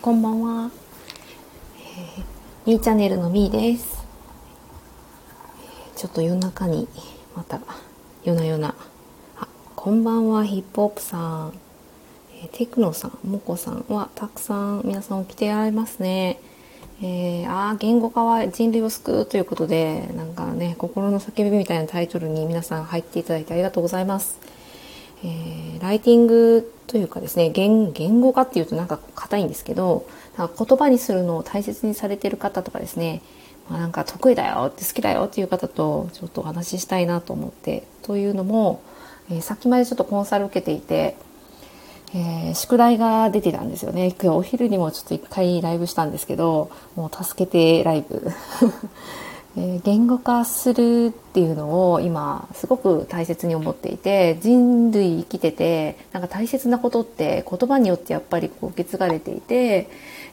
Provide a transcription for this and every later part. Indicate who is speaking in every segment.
Speaker 1: こんばんは。えー、ーチャンネルのみーです。ちょっと夜中に、また、夜な夜な。あ、こんばんは、ヒップホップさん。えー、テクノさん、モコさんは、たくさん皆さん起きてられますね。えー、あ言語化は人類を救うということで、なんかね、心の叫びみたいなタイトルに皆さん入っていただいてありがとうございます。えー、ライティングというかですね言語化っていうとなんか硬いんですけどなんか言葉にするのを大切にされてる方とかですね、まあ、なんか得意だよって好きだよっていう方とちょっとお話ししたいなと思ってというのも、えー、さっきまでちょっとコンサル受けていて、えー、宿題が出てたんですよね。今日お昼にもちょっと一回ライブしたんですけどもう助けてライブ。え言語化するっていうのを今すごく大切に思っていて人類生きててなんか大切なことって言葉によってやっぱりこう受け継がれていて、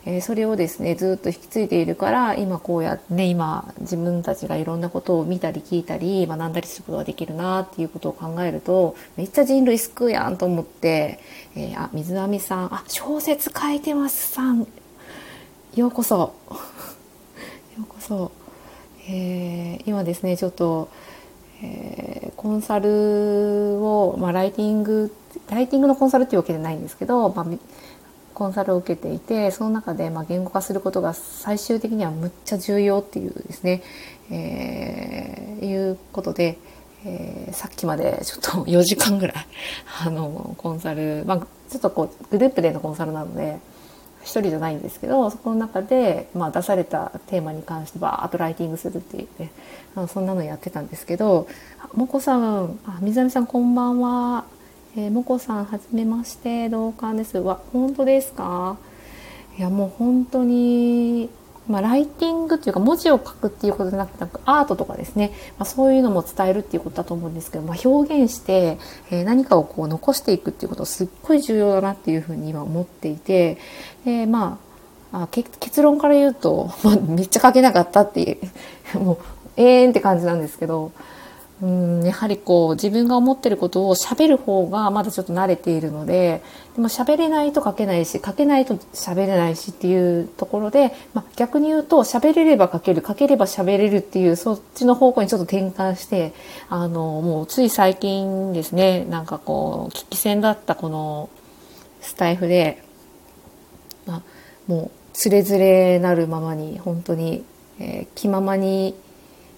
Speaker 1: えそれをですねずっと引き継いでいるから今こうやってね今自分たちがいろんなことを見たり聞いたり学んだりすることができるなっていうことを考えるとめっちゃ人類救うやんと思って、えー、あ水波さんあ小説書いてますさんようこそようこそ。え、今ですねちょっと、えー、コンサルを、まあ、ライティングライティングのコンサルっていうわけじゃないんですけど、まあ、コンサルを受けていてその中でまあ言語化することが最終的にはむっちゃ重要っていうですね、えー、いうことで、えー、さっきまでちょっと 4時間ぐらいあのコンサル、まあ、ちょっとこうグループでのコンサルなので。一人じゃないんですけどそこの中で、まあ、出されたテーマに関してバーッとライティングするって言ってあのそんなのやってたんですけど「もこさんあ水上さんこんばんは」えー、もこさんはじめまして。同感です」わ本当ですか？いやもう本当にまあ、ライティングっていうか文字を書くっていうことじゃなくてアートとかですね、まあ、そういうのも伝えるっていうことだと思うんですけど、まあ、表現して、えー、何かをこう残していくっていうことすっごい重要だなっていうふうに今思っていてでまああ結論から言うと、まあ、めっちゃ書けなかったっていう もうええんって感じなんですけどうんやはりこう自分が思ってることを喋る方がまだちょっと慣れているのででも喋れないと書けないし書けないと喋れないしっていうところで、まあ、逆に言うと喋れれば書ける書ければ喋れるっていうそっちの方向にちょっと転換してあのもうつい最近ですねなんかこう危機戦だったこのスタイフで、まあ、もうつれづれなるままに本当に、えー、気ままに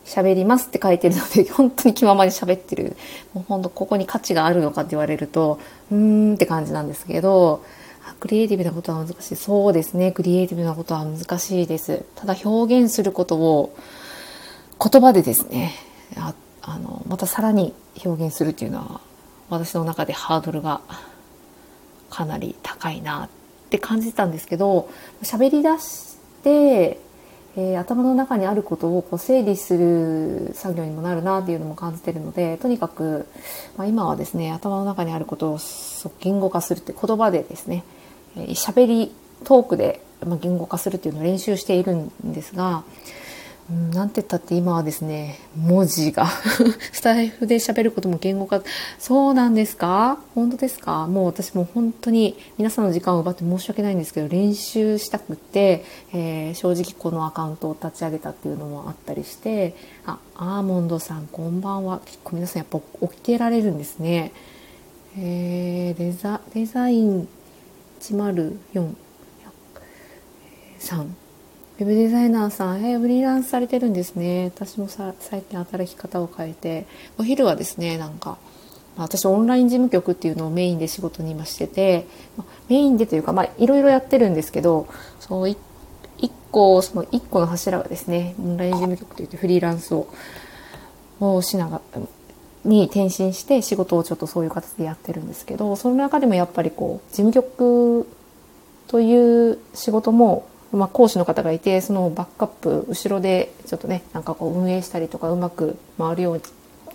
Speaker 1: 喋りますって書いてるので、本当に気ままに喋ってる。もう本当ここに価値があるのかって言われると、うーんって感じなんですけど、クリエイティブなことは難しい。そうですね。クリエイティブなことは難しいです。ただ表現することを言葉でですね、ああの、またさらに表現するっていうのは、私の中でハードルがかなり高いなって感じてたんですけど、喋り出して、えー、頭の中にあることをこう整理する作業にもなるなっていうのも感じてるのでとにかく、まあ、今はですね頭の中にあることを言語化するって言葉でですね喋、えー、りトークで、言語化するっていうのを練習しているんですがうん、なんて言ったって今はですね、文字が スタイフで喋ることも言語化、そうなんですか？本当ですか？もう私も本当に皆さんの時間を奪って申し訳ないんですけど、練習したくて、えー、正直このアカウントを立ち上げたっていうのもあったりして、あ、アーモンドさんこんばんは。結構皆さんやっぱ起きてられるんですね。えー、デザ、デザイン104、3。ウェブデザイナーさん、えー、フリーランスされてるんですね。私もさ最近働き方を変えて、お昼はですね、なんか、まあ、私オンライン事務局っていうのをメインで仕事に今してて、まあ、メインでというか、まあ、いろいろやってるんですけど、そう一個、その一個の柱がですね、オンライン事務局といってフリーランスを、をしながら、に転身して仕事をちょっとそういう形でやってるんですけど、その中でもやっぱりこう、事務局という仕事もまあ、講師の方がいてそのバックアップ後ろでちょっとねなんかこう運営したりとかうまく回るよう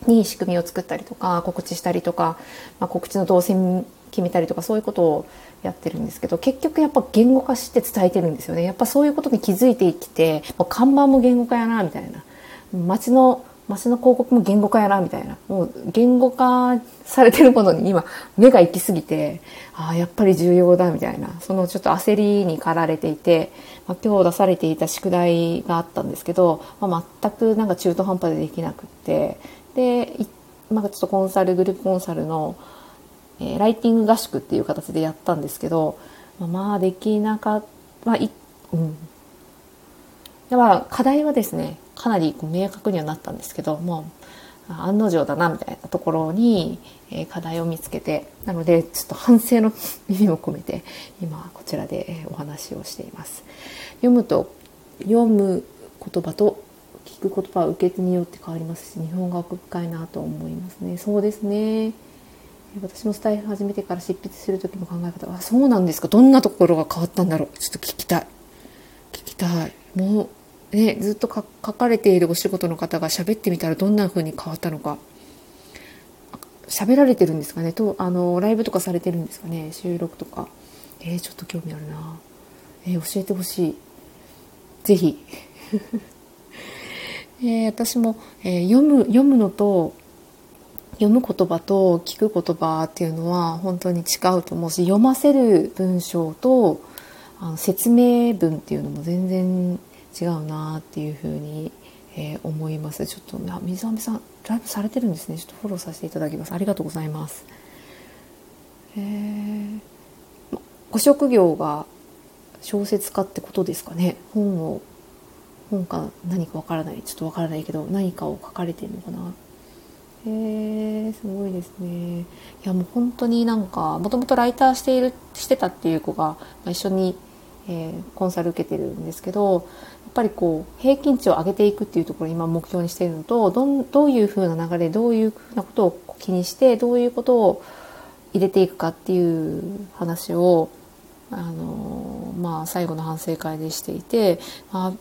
Speaker 1: に仕組みを作ったりとか告知したりとか、まあ、告知の動線決めたりとかそういうことをやってるんですけど結局やっぱ言語化して伝えてるんですよね。やっぱそういうことに気づいてきてもう看板も言語化やなみたいな。街のマシの広告も言語化やなみたいな。もう言語化されてるものに今目が行き過ぎてああやっぱり重要だみたいな。そのちょっと焦りに駆られていて、まあ、今日出されていた宿題があったんですけど、まあ、全くなんか中途半端でできなくって。で、まあ、ちょっとコンサルグループコンサルの、えー、ライティング合宿っていう形でやったんですけど、まあ、まあできなかった、まあいうん。だから課題はですねかなりこう明確にはなったんですけども案の定だなみたいなところに、え課題を見つけてなのでちょっと反省の意味も込めて今こちらでお話をしています。読むと読む言葉と聞く言葉は受け手によって変わりますし日本語は深いなと思いますね。そうですね。私もスタイル始めてから執筆する時の考え方はそうなんですか。どんなところが変わったんだろう。ちょっと聞きたい。聞きたい。もうね、ずっと書かれているお仕事の方が喋ってみたらどんな風に変わったのか。喋られてるんですかね。とあのライブとかされてるんですかね。収録とか。えー、ちょっと興味あるな、えー、教えてほしい。是非 えー、私も、え、読む読むのと読む言葉と聞く言葉っていうのは本当に違うと思うし読ませる文章とあの説明文っていうのも全然違うなっていうふうに、えー、思います。ちょっと水上さんライブされてるんですね。ちょっとフォローさせていただきます。ありがとうございます。えー、ご職業が小説家ってことですかね。本を本か何かわからない。ちょっとわからないけど何かを書かれてるのかな。へえすごいですね。いやもう本当になんかもともとライターしているしてたっていう子が、まあ、一緒に、えー、コンサル受けてるんですけどぱりこう平均値を上げていくっていうところを今目標にしているのとどどういうふうな流れどういうふうなことを気にしてどういうことを入れていくかっていう話をあの、まあ、最後の反省会でしていて、ま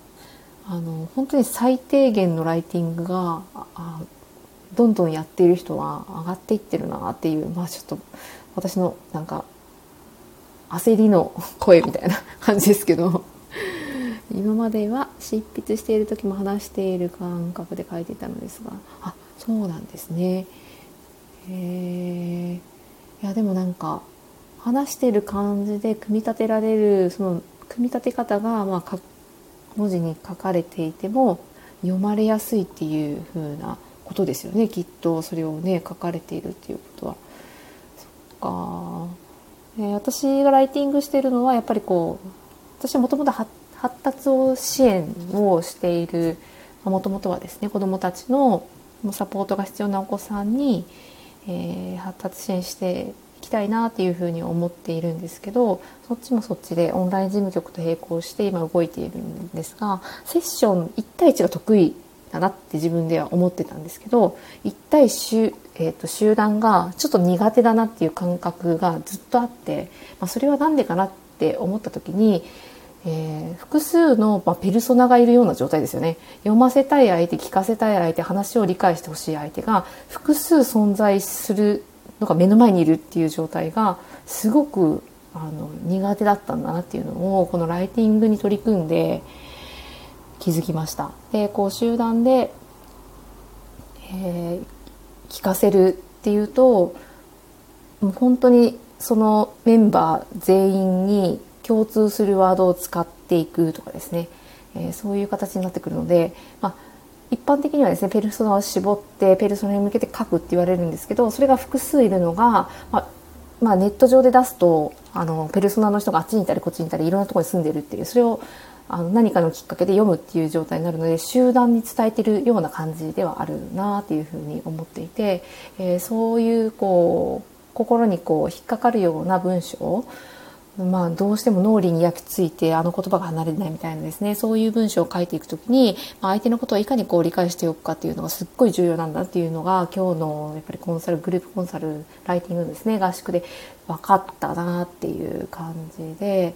Speaker 1: あ、あの本当に最低限のライティングがどんどんやっている人は上がっていってるなっていう、まあ、ちょっと私のなんか焦りの声みたいな感じですけど。今までは執筆している時も話している感覚で書いていたのですがあそうなんですね。へえいやでもなんか話してる感じで組み立てられるその組み立て方が、まあ、文字に書かれていても読まれやすいっていう風なことですよね。きっとそれをね書かれているっていうことは。そっか、えー、私がライティングしてるのはやっぱりこう私はもともと発発達を支援をしているもともとはですね子どもたちのサポートが必要なお子さんに、えー、発達支援していきたいなっていうふうに思っているんですけどそっちもそっちでオンライン事務局と並行して今動いているんですがセッション1対1が得意だなって自分では思ってたんですけど1対集,、えーと、集団がちょっと苦手だなっていう感覚がずっとあって、まあ、それは何でかなって思った時にえー、複数の、まあ、ペルソナがいるような状態ですよね読ませたい相手聞かせたい相手話を理解してほしい相手が複数存在するのが目の前にいるっていう状態がすごくあの苦手だったんだなっていうのをこのライティングに取り組んで気づきました。でこう集団で、えー、聞かせるっていうともう本当にそのメンバー全員に共通するワードを使っていくとかですね、えー、そういう形になってくるので、まあ、一般的にはですねペルソナを絞ってペルソナに向けて書くって言われるんですけどそれが複数いるのが、まあ、まあ、ネット上で出すとあのペルソナの人があっちにいたりこっちにいたりいろんなところに住んでるっていうそれをあの何かのきっかけで読むっていう状態になるので集団に伝えてるような感じではあるなっていうふうに思っていて、えー、そういうこう心にこう引っかかるような文章まあ、どうしても脳裏に焼き付いてあの言葉が離れないみたいなですねそういう文章を書いていく時に、まあ、相手のことをいかにこう理解しておくかっていうのがすっごい重要なんだっていうのが今日のやっぱりコンサルグループコンサルライティングですね合宿で分かったなっていう感じで。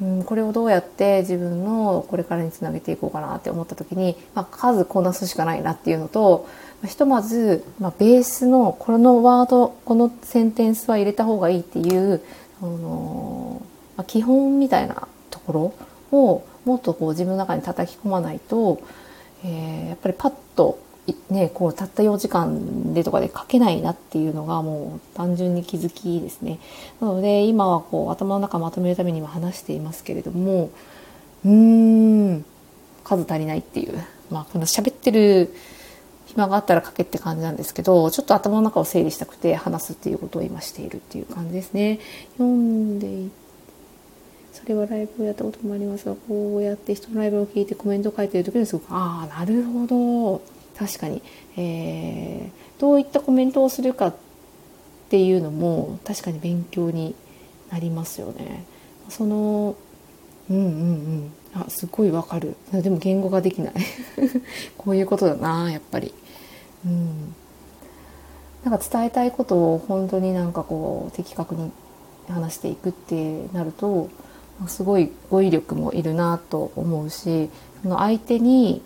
Speaker 1: うん、これをどうやって自分のこれからにつなげていこうかなって思った時に、まあ、数こなすしかないなっていうのとひとまず、まあ、ベースのこのワードこのセンテンスは入れた方がいいっていうあの、まあ、基本みたいなところをもっとこう自分の中に叩き込まないと、えー、やっぱりパッとね、こうたった4時間でとかで書けないなっていうのがもう単純に気づきですね。なので今はこう頭の中まとめるためには話していますけれどもうーん数足りないっていうまあこの喋ってる暇があったら書けって感じなんですけどちょっと頭の中を整理したくて話すっていうことを今しているっていう感じですね。読んでいそれはライブをやったこともありますがこうやって人のライブを聞いてコメントを書いてる時にすごくああなるほど確かに、えー、どういったコメントをするかっていうのも確かに勉強になりますよね。そのうんうんうんあすごいわかる。でも言語ができない。こういうことだなやっぱり。うん。なんか伝えたいことを本当になんかこう的確に話していくってなるとすごい語彙力もいるなと思うしその相手に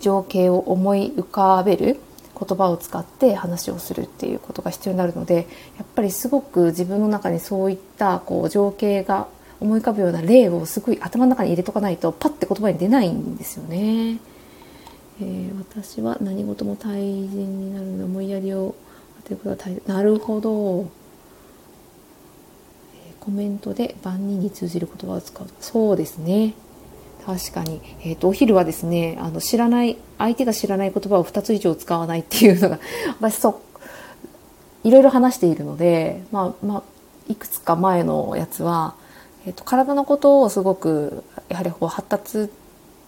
Speaker 1: 情景を思い浮かべる言葉を使って話をするっていうことが必要になるのでやっぱりすごく自分の中にそういったこう情景が思い浮かぶような例をすごい頭の中に入れとかないとパッて言葉に出ないんですよね。えー、私は何事も対人になるので思いやりを当てることは大なるほど、えー、コメントで万人に通じる言葉を使う。そうですね。確かに、えーと、お昼はですねあの知らない相手が知らない言葉を2つ以上使わないっていうのが 私そういろいろ話しているので、まあまあ、いくつか前のやつは、えーと、体のことをすごくやはりこう発達っ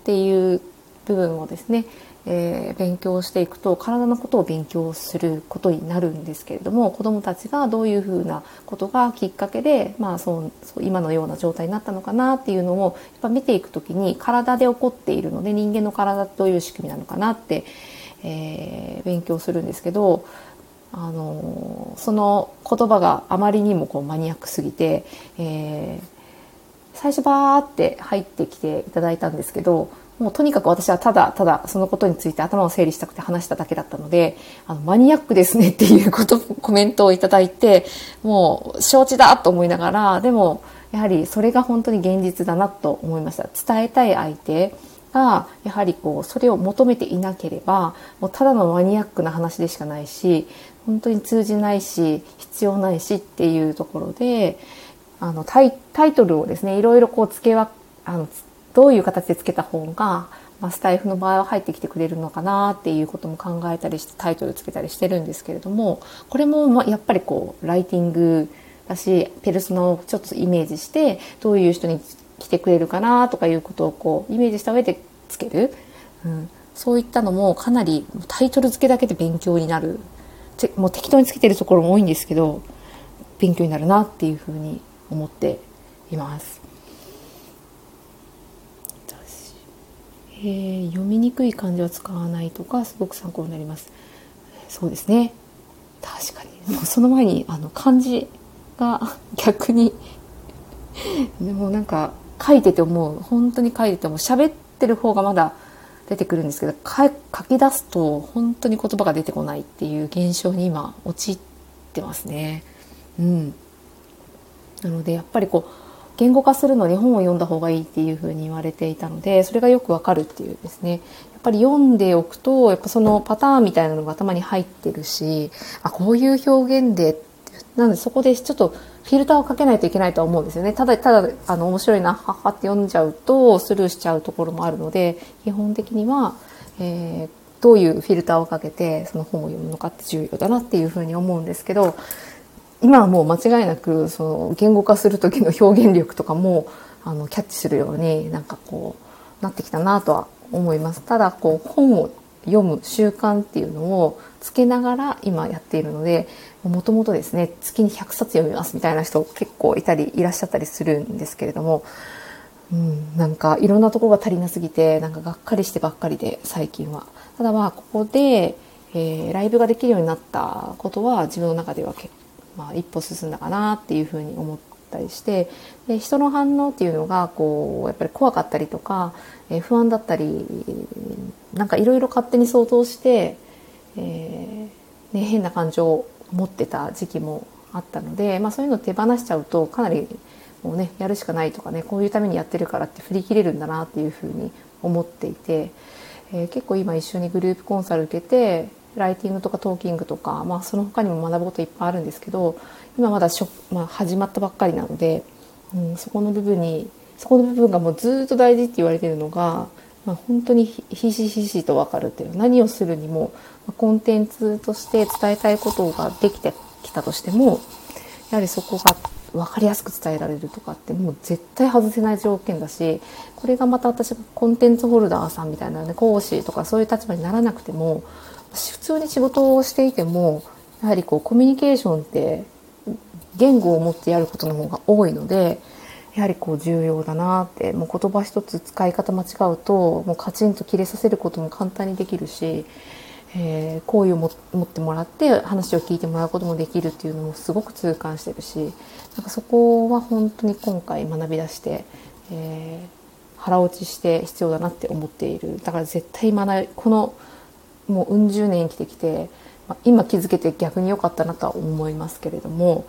Speaker 1: ていう部分をですね、えー、勉強していくと体のことを勉強することになるんですけれども子どもたちがどういうふうなことがきっかけで、まあ、そうそう今のような状態になったのかなっていうのをやっぱ見ていく時に体で起こっているので人間の体ってどういう仕組みなのかなって、えー、勉強するんですけど。あのその言葉があまりにもこうマニアックすぎて、えー、最初バーって入ってきていただいたんですけどもうとにかく私はただただそのことについて頭を整理したくて話しただけだったので、あの、マニアックですねっていうこと、コメントをいただいて、もう承知だと思いながら、でも、やはりそれが本当に現実だなと思いました。伝えたい相手が、やはりこう、それを求めていなければ、もうただのマニアックな話でしかないし、本当に通じないし、必要ないしっていうところで、あのタイトルをですねいろいろこう付けはあのどういう形でつけた方が、まあ、スタイフの場合は入ってきてくれるのかなっていうことも考えたりしてタイトルつけたりしてるんですけれどもこれもまやっぱりこうライティングだしペルソナをちょっとイメージしてどういう人に来てくれるかなとかいうことをこうイメージした上でつける、うん、そういったのもかなりタイトル付けだけで勉強になる。もう適当につけてるところも多いんですけど勉強になるなっていうふうに思っています。えー、読みにくい漢字は使わないとかすごく参考になります。そうですね。確かに。もうその前にあの漢字が 逆にでもなんか書いてて思う本当に書いてても喋ってる方がまだ出てくるんですけど書き出すと本当に言葉が出てこないっていう現象に今陥ってますね。うん。なのでやっぱりこう言語化するのに本を読んだ方がいいっていうふうに言われていたのでそれがよくわかるっていうですね。やっぱり読んでおくとやっぱそのパターンみたいなのが頭に入ってるしあこういう表現でなのでそこでちょっとフィルターをかけないといけないとは思うんですよね。ただただあの面白いなははって読んじゃうとスルーしちゃうところもあるので基本的には、えー、どういうフィルターをかけてその本を読むのかって重要だなっていうふうに思うんですけど今はもう間違いなくその言語化する時の表現力とかもあのキャッチするようになんかこうなってきたなとは思います。ただこう本を読む習慣っていうのをつけながら今やっているのでもともとですね月に100冊読みますみたいな人結構いたりいらっしゃったりするんですけれども、うん、なんかいろんなとこが足りなすぎてなんかがっかりしてばっかりで最近は。ただまあここで、えー、ライブができるようになったことは自分の中では結まあ、一歩進んだかなっていうふうに思ったりしてで人の反応っていうのがこうやっぱり怖かったりとか、え、不安だったりなんかいろいろ勝手に想像して、えーね、変な感情を持ってた時期もあったので、まあ、そういうのを手放しちゃうとかなりもうねやるしかないとかねこういうためにやってるからって振り切れるんだなっていうふうに思っていてえー、結構今一緒にグループコンサル受けてライティングとかトーキングとか、まあ、その他にも学ぶこといっぱいあるんですけど今まだしょ、まあ、始まったばっかりなので、うん、そこの部分にそこの部分がもうずっと大事って言われてるのが、まあ、本当にひしひしと分かるっていう何をするにもコンテンツとして伝えたいことができてきたとしてもやはりそこが分かりやすく伝えられるとかってもう絶対外せない条件だしこれがまた私がコンテンツホルダーさんみたいなね講師とかそういう立場にならなくても普通に仕事をしていてもやはりこうコミュニケーションって言語を持ってやることの方が多いのでやはりこう重要だなってもう言葉一つ使い方間違うともうカチンと切れさせることも簡単にできるし、えー、好意を持ってもらって話を聞いてもらうこともできるっていうのもすごく痛感してるしなんかそこは本当に今回学び出して、えー、腹落ちして必要だなって思っている。だから絶対学このもううん十年生きてきて、まあ、今気づけて逆に良かったなとは思いますけれども、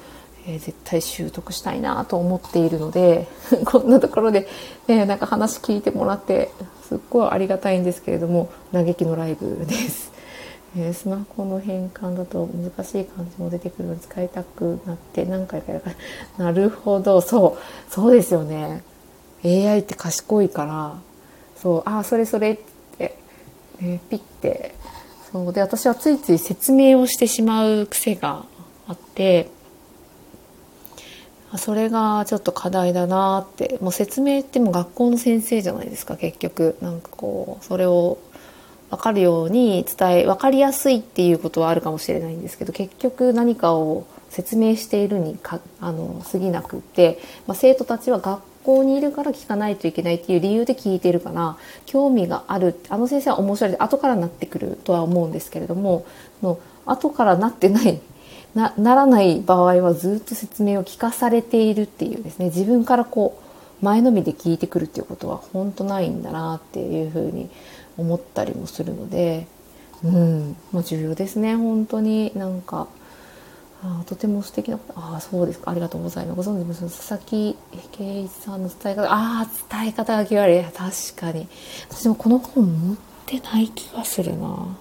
Speaker 1: えー、絶対習得したいなと思っているので こんなところで、ね、なんか話聞いてもらってすっごいありがたいんですけれども嘆きのライブです。え、スマホの変換だと難しい漢字も出てくるので使いたくなって何回かやるから。なるほど。そう。そうですよね。AI って賢いから。そう。ああそれそれ。って、え、ピッて。そう。で私はついつい説明をしてしまう癖があってそれがちょっと課題だなって。もう説明っても学校の先生じゃないですか結局。なんかこうそれを分かるように伝え分かりやすいっていうことはあるかもしれないんですけど結局何かを説明しているにかあの過ぎなくって、まあ、生徒たちは学校にいるから聞かないといけないっていう理由で聞いてるから興味があるあの先生は面白いで後からなってくるとは思うんですけれどもの後からなってないなならない場合はずっと説明を聞かされているっていうですね自分からこう前のみで聞いてくるっていうことは本当ないんだなっていうふうに思ったりもするので、うん、もう重要ですね本当に。なんかあとても素敵なああそうですか。ありがとうございます。ご存知です佐々木圭一さんの伝え方。ああ伝え方が極れ確かに。私もこの本持ってない気がするな。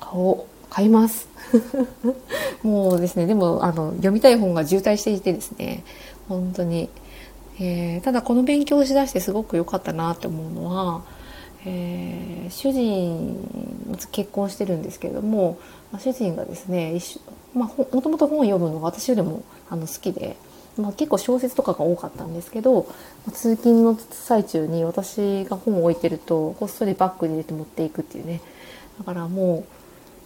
Speaker 1: 顔買います。もうですね。でもあの読みたい本が渋滞していてですね。本当に、えー、ただこの勉強をしだしてすごく良かったなって思うのはえー、主人結婚してるんですけれども、主人がですね一、まあ、もともと本を読むのが私よりもあの好きで、まあ、結構小説とかが多かったんですけど、ま、通勤の最中に私が本を置いてるとこっそりバッグに入れて持っていくっていうね。だからもう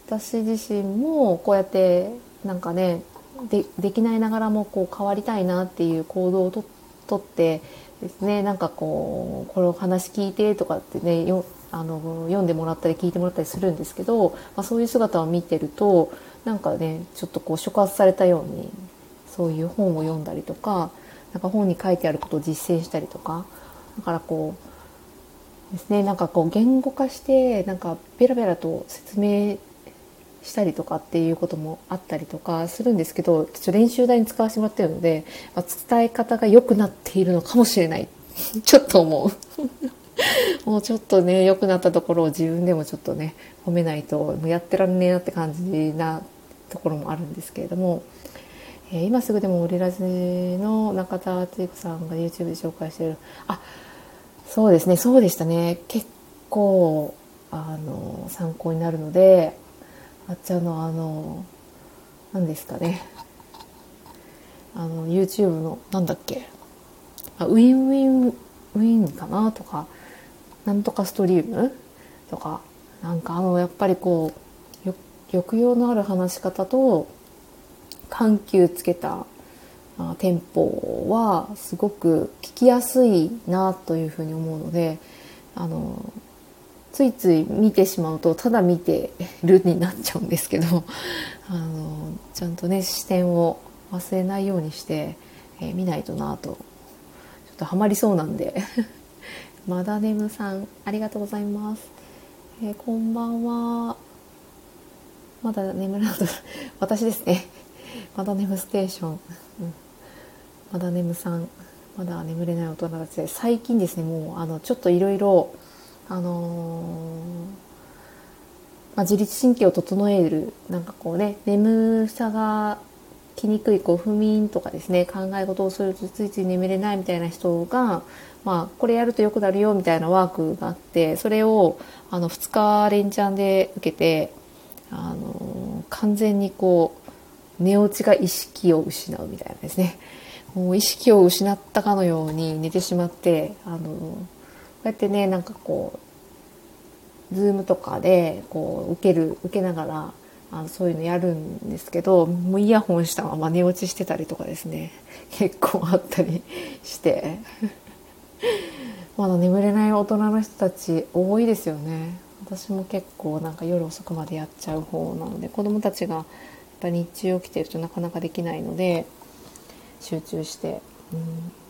Speaker 1: 私自身もこうやってなんかねでできないながらもこう変わりたいなっていう行動をとってですねなんかこうこれを話聞いてとかってねあの読んでもらったり聞いてもらったりするんですけど、まあ、そういう姿を見てるとなんかねちょっとこう触発されたようにそういう本を読んだりとかなんか本に書いてあることを実践したりとかだからこうですねなんかこう言語化してなんかベラベラと説明したりとかっていうこともあったりとかするんですけどちょっと練習台に使わせてもらってるので、まあ、伝え方が良くなっているのかもしれない。ちょっと思う。もうちょっとね良くなったところを自分でもちょっとね褒めないともうやってらんねえなって感じなところもあるんですけれども、えー、今すぐでもオリラジの中田敦彦さんが YouTube で紹介してる。あそうですねそうでしたね。結構あの参考になるのであっちゃんのあの何ですかね。あの YouTube のなんだっけ。あ Win Win Wiiin かなとかなんとかストリームとかなんかあのやっぱりこう抑揚のある話し方と緩急つけたテンポはすごく聞きやすいなというふうに思うのであのついつい見てしまうとただ見てるになっちゃうんですけどあのちゃんとね視点を忘れないようにして、えー、見ないとなとちょっとハマりそうなんで。マダネムさんありがとうございます、えー、こんばんは。まだ眠らない 私ですね。まだ眠ステーション、うん、まだ眠さん。まだ眠れない大人たちで。最近ですねもうあのちょっといろいろあのまあ、自律神経を整えるなんかこうね眠さがきにくいこう不眠とかですね考え事をするとついつい眠れないみたいな人が、まあ、これやるとよくなるよみたいなワークがあってそれをあの2日連チャンで受けてあの完全にこう寝落ちが意識を失うみたいなですね。もう意識を失ったかのように寝てしまってあのこうやってねなんかこうズームとかでこう受ける受けながらあのそういうのやるんですけどもうイヤホンしたまま寝落ちしてたりとかですね結構あったりして。まだ眠れない大人の人たち多いですよね。私も結構なんか夜遅くまでやっちゃう方なので子供たちがやっぱ日中起きてるとなかなかできないので集中して、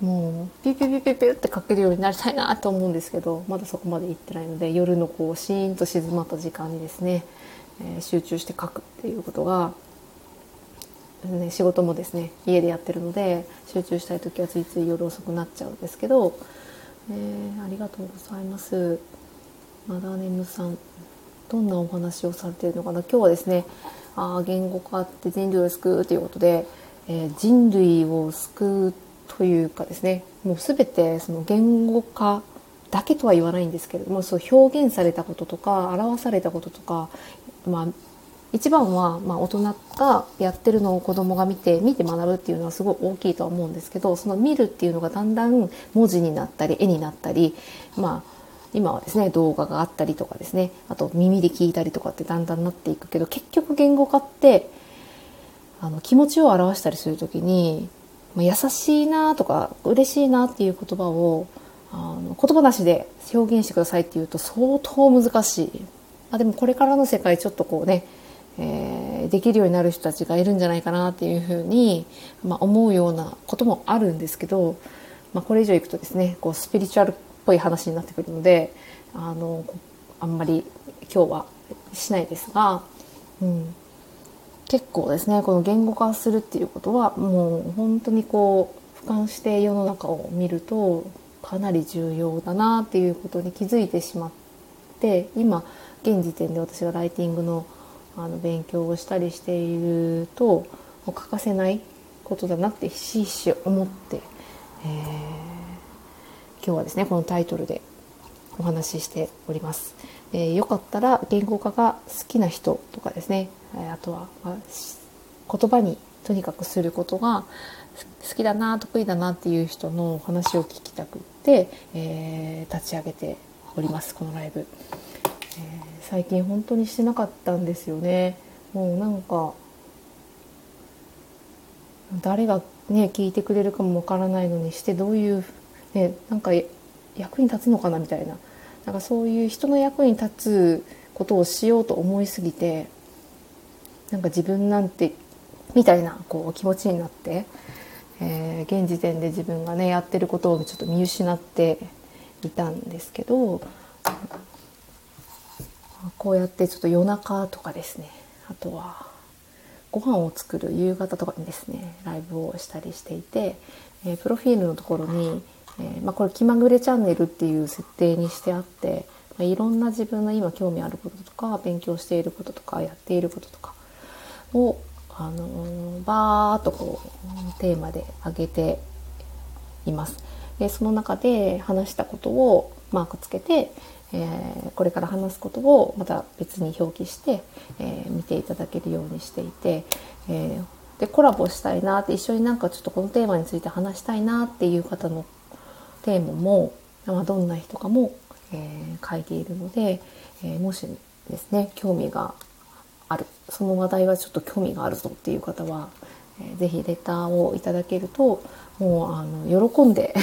Speaker 1: うん、もうピュピュピュピピって書けるようになりたいなと思うんですけどまだそこまで行ってないので夜のこうシーンと静まった時間にですねえ集中して書くっていうことが、ね、仕事もですね家でやってるので集中したい時はついつい夜遅くなっちゃうんですけど、え、ありがとうございます。マダネムさんどんなお話をされているのかな。今日はですねあ言語化って人類を救うということで、えー、人類を救うというかですねもう全てその言語化だけとは言わないんですけれどもそう表現されたこととか表されたこととかまあ、一番は、まあ、大人がやってるのを子供が見て見て学ぶっていうのはすごい大きいとは思うんですけどその見るっていうのがだんだん文字になったり絵になったりまあ今はですね動画があったりとかですねあと耳で聞いたりとかってだんだんなっていくけど結局言語化ってあの気持ちを表したりする時に、まあ、優しいなとか嬉しいなっていう言葉をあの言葉なしで表現してくださいっていうと相当難しい。あでもこれからの世界ちょっとこうね、えー、できるようになる人たちがいるんじゃないかなっていうふうに、まあ、思うようなこともあるんですけど、まあ、これ以上いくとですねこうスピリチュアルっぽい話になってくるのであのあんまり今日はしないですが、うん、結構ですねこの言語化するっていうことはもう本当にこう俯瞰して世の中を見るとかなり重要だなっていうことに気づいてしまって今現時点で私がライティングのあの勉強をしたりしていると欠かせないことだなってひしひし思って、えー、今日はですねこのタイトルでお話ししております。えー、よかったら言語化が好きな人とかですねあとは、まあ、言葉にとにかくすることが好きだな得意だなっていう人の話を聞きたくって、えー、立ち上げておりますこのライブ。えー、最近本当にしてなかったんですよね。もうなんか誰がね聞いてくれるかもわからないのにしてどういうねなんか役に立つのかなみたいな。なんかそういう人の役に立つことをしようと思いすぎてなんか自分なんてみたいなこう気持ちになって、えー、現時点で自分がねやってることをちょっと見失っていたんですけどこうやってちょっと夜中とかですねあとはご飯を作る夕方とかにですねライブをしたりしていて、えー、プロフィールのところに、えー、まあ、これ気まぐれチャンネルっていう設定にしてあって、まあ、いろんな自分の今興味あることとか勉強していることとかやっていることとかを、あのー、バーっとこうテーマで上げています。でその中で話したことをマークつけて、えー、これから話すことをまた別に表記して、えー、見ていただけるようにしていて、えー、でコラボしたいなって一緒になんかちょっとこのテーマについて話したいなっていう方のテーマも、まあ、どんな人かも、え書いているので、えもしですね興味があるその話題はちょっと興味があるぞっていう方は、えー、ぜひレターをいただけるともうあの喜んで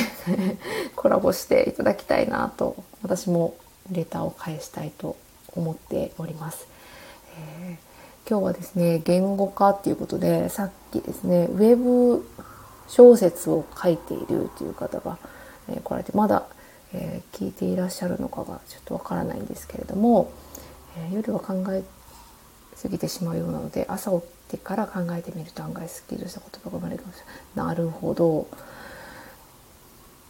Speaker 1: コラボしていただきたいなと私もレターを返したいと思っております。えー、今日はですね言語化っていうことでさっきですねウェブ小説を書いているという方が、えー、来られてまだ、えー、聞いていらっしゃるのかがちょっとわからないんですけれども、え夜は考えすぎてしまうようなので朝起きてから考えてみると案外すっきりした言葉が生まれるかもしれない。なるほど。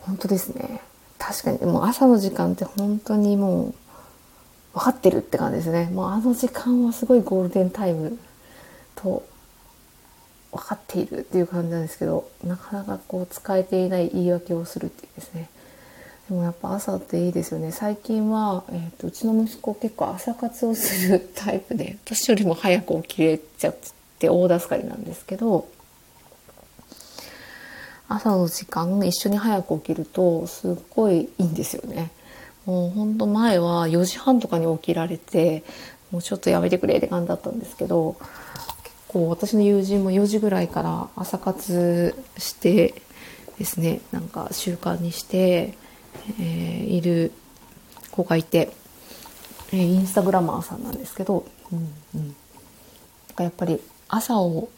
Speaker 1: 本当ですね。確かにもう朝の時間って本当にもう分かってるって感じですね。もうあの時間はすごいゴールデンタイムと分かっているっていう感じなんですけどなかなかこう使えていない言い訳をするっていうですね。でもやっぱ朝っていいですよね。最近は、えーと、うちの息子結構朝活をするタイプで私よりも早く起きれちゃって大助かりなんですけど朝の時間一緒に早く起きるとすっごいいいんですよね。もうほんと前は4時半とかに起きられてもうちょっとやめてくれって感じだったんですけど結構私の友人も4時ぐらいから朝活してですねなんか習慣にして、えー、いる子がいて、えー、インスタグラマーさんなんですけど、うんうん、やっぱり朝を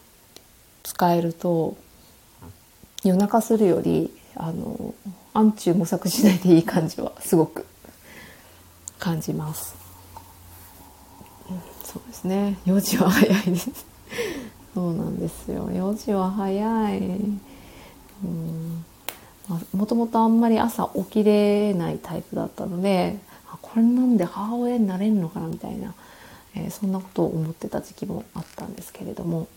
Speaker 1: 使えると夜中するよりあの暗中模索しないでいい感じはすごく感じます、うん、そうですね。4時は早い。で すそうなんですよ。4時は早い。うん。もともとあんまり朝起きれないタイプだったのであこれなんで母親になれるのかなみたいな、えー、そんなことを思ってた時期もあったんですけれども、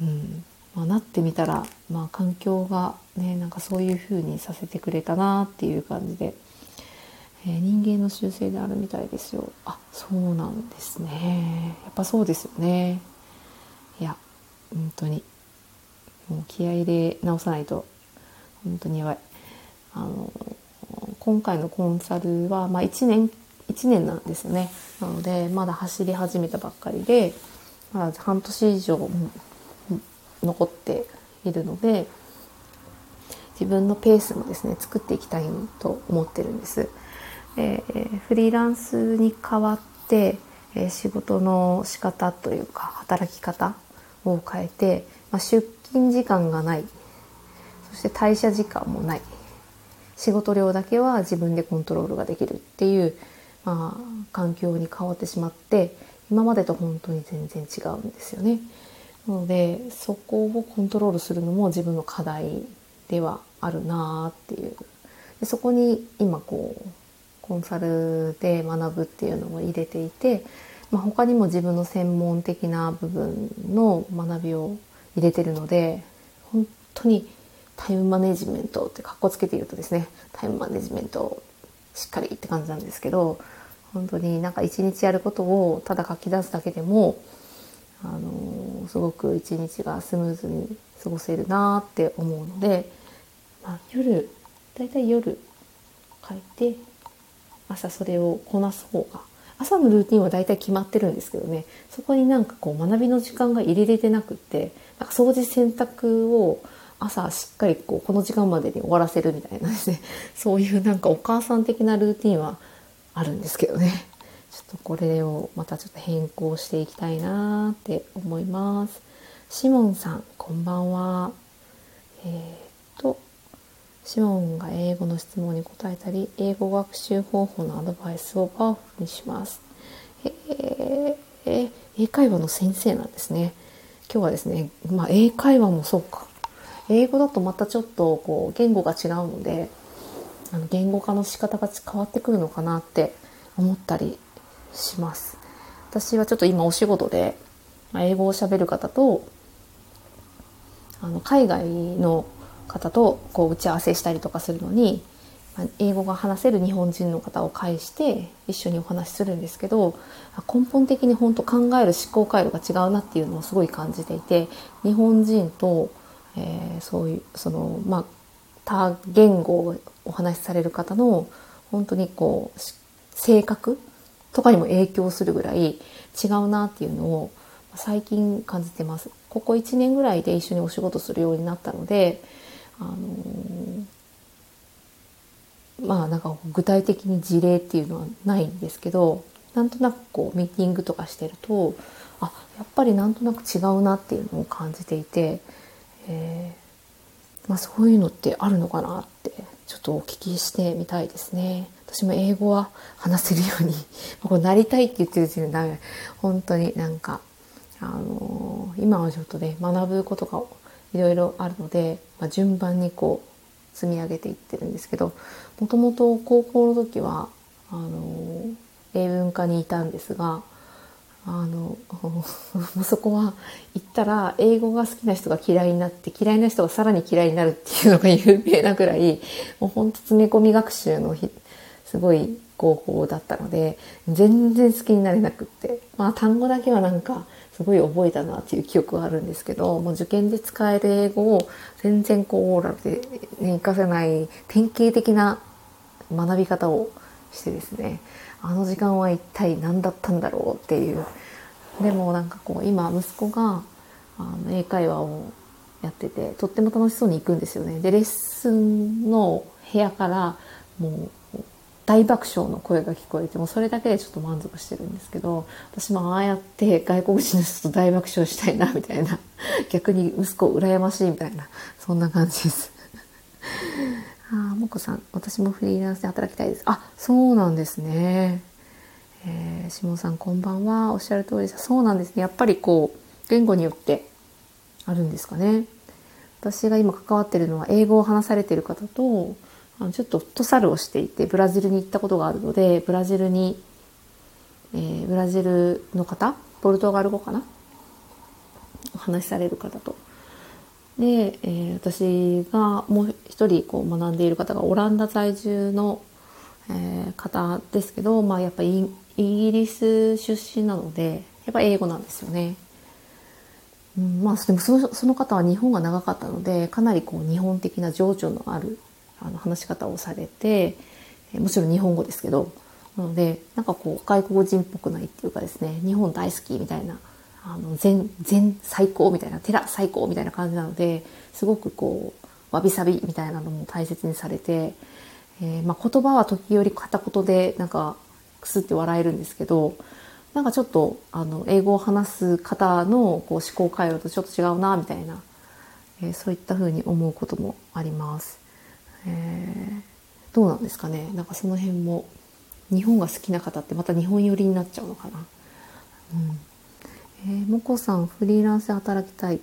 Speaker 1: うん。まあ、なってみたら、まあ、環境がねなんかそういう風にさせてくれたなっていう感じで、えー、人間の習性であるみたいですよ。あそうなんですね。やっぱそうですよね。いや本当にもう気合で直さないと本当にやばい。あの今回のコンサルは、まあ、1年1年なんですよね。なのでまだ走り始めたばっかりでまだ半年以上残っているので自分のペースもですね作っていきたいと思ってるんです。えー、フリーランスに代わって、えー、仕事の仕方というか働き方を変えて、まあ、出勤時間がないそして退社時間もない仕事量だけは自分でコントロールができるっていう、まあ、環境に変わってしまって今までと本当に全然違うんですよね。なのでそこをコントロールするのも自分の課題ではあるなっていう。でそこに今こうコンサルで学ぶっていうのを入れていて、まあ、他にも自分の専門的な部分の学びを入れてるので本当にタイムマネジメントってかっこつけて言うとですねタイムマネジメントしっかりって感じなんですけど本当になんか一日やることをただ書き出すだけでもあのすごく一日がスムーズに過ごせるなって思うので、まあ、夜だいたい夜書いて朝それをこなす方が朝のルーティンはだいたい決まってるんですけどねそこになんかこう学びの時間が入れれてなくってなんか掃除洗濯を朝しっかりこうこの時間までに終わらせるみたいなですねそういうなんかお母さん的なルーティンはあるんですけどね。ちょっとこれをまたちょっと変更していきたいなって思います。シモンさんこんばんは。えー、っとシモンが英語の質問に答えたり英語学習方法のアドバイスをパワフルにします。えー、え英会話の先生なんですね。今日はですねまあ英会話もそうか。英語だとまたちょっとこう言語が違うのであの言語化の仕方が変わってくるのかなって思ったりします。私はちょっと今お仕事で英語をしゃべる方とあの海外の方とこう打ち合わせしたりとかするのに英語が話せる日本人の方を介して一緒にお話しするんですけど根本的に本当考える思考回路が違うなっていうのをすごい感じていて日本人とえー、そういうそのまあ多言語をお話しされる方の本当にこう性格とかにも影響するぐらい違うなっていうのを最近感じてます。ここ1年ぐらいで一緒にお仕事するようになったので、あのー、まあなんか具体的に事例っていうのはないんですけどなんとなくこうミーティングとかしてるとあやっぱりなんとなく違うなっていうのを感じていてえー、まあ、そういうのってあるのかなってちょっとお聞きしてみたいですね。私も英語は話せるように こうなりたいって言ってる時点で本当になんか、あのー、今はちょっとね学ぶことがいろいろあるので、まあ、順番にこう積み上げていってるんですけどもともと高校の時はあの英文科にいたんですがあの そこは行ったら英語が好きな人が嫌いになって嫌いな人がさらに嫌いになるっていうのが有名なぐらいもうほんと詰め込み学習のすごい高校だったので全然好きになれなくって。まあ単語だけはなんかすごい覚えたなっていう記憶はあるんですけどもう受験で使える英語を全然こうオーラルで、ね、活かせない典型的な学び方をしてですねあの時間は一体何だったんだろうっていう。でもなんかこう今息子があの英会話をやっててとっても楽しそうに行くんですよね。でレッスンの部屋からもう大爆笑の声が聞こえてもそれだけでちょっと満足してるんですけど私もああやって外国人の人と大爆笑したいなみたいな 逆に息子羨ましいみたいなそんな感じです。ああもこさん私もフリーランスで働きたいです。あそうなんですね。えー、下さんこんばんは。おっしゃる通りです。そうなんですね。やっぱりこう言語によってあるんですかね。私が今関わってるのは英語を話されてる方とちょっとフットサルをしていてブラジルに行ったことがあるのでブラジルに、えー、ブラジルの方ポルトガル語かな？お話しされる方とで、えー、私がもう一人こう学んでいる方がオランダ在住の、えー、方ですけど、まあ、やっぱりイギリス出身なのでやっぱ英語なんですよね。うん、まあでもそのその方は日本が長かったのでかなりこう日本的な情緒のあるあの話し方をされてもちろん日本語ですけどなのでなんかこう外国人っぽくないっていうかですね日本大好きみたいなあの全全最高みたいな寺最高みたいな感じなのですごくこうわびさびみたいなのも大切にされて、えー、まあ、言葉は時折片言でなんかくすって笑えるんですけどなんかちょっとあの英語を話す方のこう思考回路とちょっと違うなみたいな、えー、そういったふうに思うこともあります。えー、どうなんですかね。なんかその辺も日本が好きな方ってまた日本寄りになっちゃうのかな。うん。えー、もこさんフリーランスで働きたい。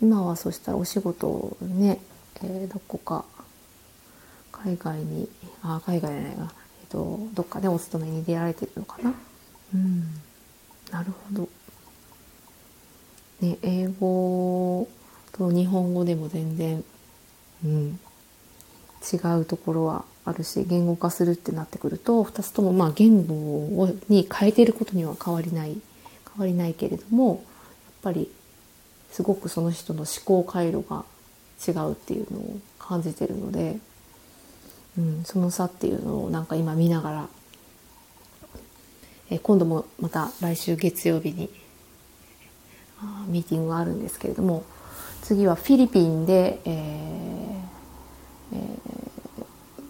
Speaker 1: 今はそしたらお仕事をね、えー、どこか海外にあ海外じゃないな、えーと、どっかでお勤めに出られてるのかな。うん。なるほど。ね英語と日本語でも全然うん、違うところはあるし言語化するってなってくると2つともまあ言語をに変えていることには変わりない変わりないけれどもやっぱりすごくその人の思考回路が違うっていうのを感じてるので、うん、その差っていうのをなんか今見ながらえ今度もまた来週月曜日にミーティングがあるんですけれども次はフィリピンで、えーえー、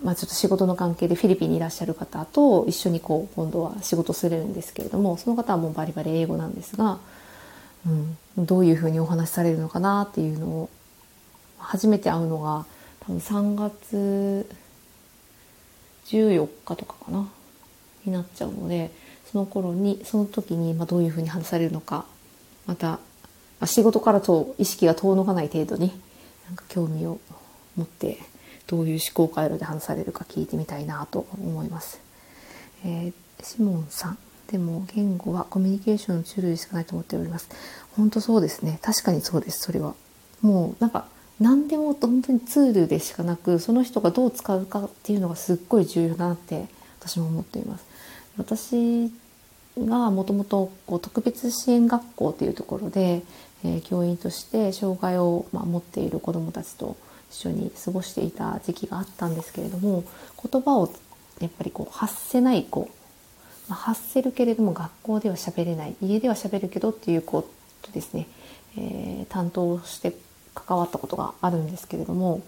Speaker 1: まあ、ちょっと仕事の関係でフィリピンにいらっしゃる方と一緒にこう今度は仕事するんですけれどもその方はもうバリバリ英語なんですが、うん、どういうふうにお話しされるのかなっていうのを初めて会うのが多分3月14日とかかなになっちゃうのでその頃にその時にまどういうふうに話されるのかまた、仕事からと意識が遠のかない程度になんか興味を持ってどういう思考回路で話されるか聞いてみたいなと思います。えー、シモンさんでも言語はコミュニケーションのツールしかないと思っております。本当そうですね。確かにそうです。それは。もうなんか何でも本当にツールでしかなくその人がどう使うかっていうのがすっごい重要だなって私も思っています。私がもともと特別支援学校っていうところでえー、教員として障害を、まあ、持っている子どもたちと一緒に過ごしていた時期があったんですけれども言葉をやっぱりこう発せない子、ま、発せるけれども学校では喋れない家では喋るけどっていう子とですね、えー、担当して関わったことがあるんですけれども、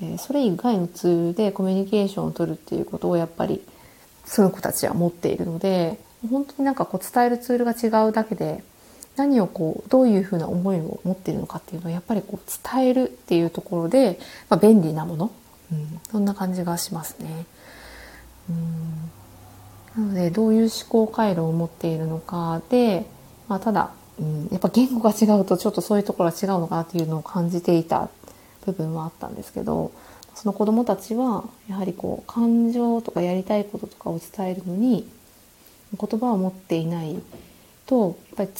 Speaker 1: えー、それ以外のツールでコミュニケーションを取るっていうことをやっぱりその子たちは持っているので本当になんかこう伝えるツールが違うだけで何をこうどういうふうな思いを持っているのかっていうのをやっぱりこう伝えるっていうところで、まあ、便利なもの、うん、そんな感じがしますね。うん。なのでどういう思考回路を持っているのかで、まあ、ただ、うん、やっぱ言語が違うとちょっとそういうところは違うのかなっていうのを感じていた部分はあったんですけどその子どもたちはやはりこう感情とかやりたいこととかを伝えるのに言葉を持っていないとやっぱり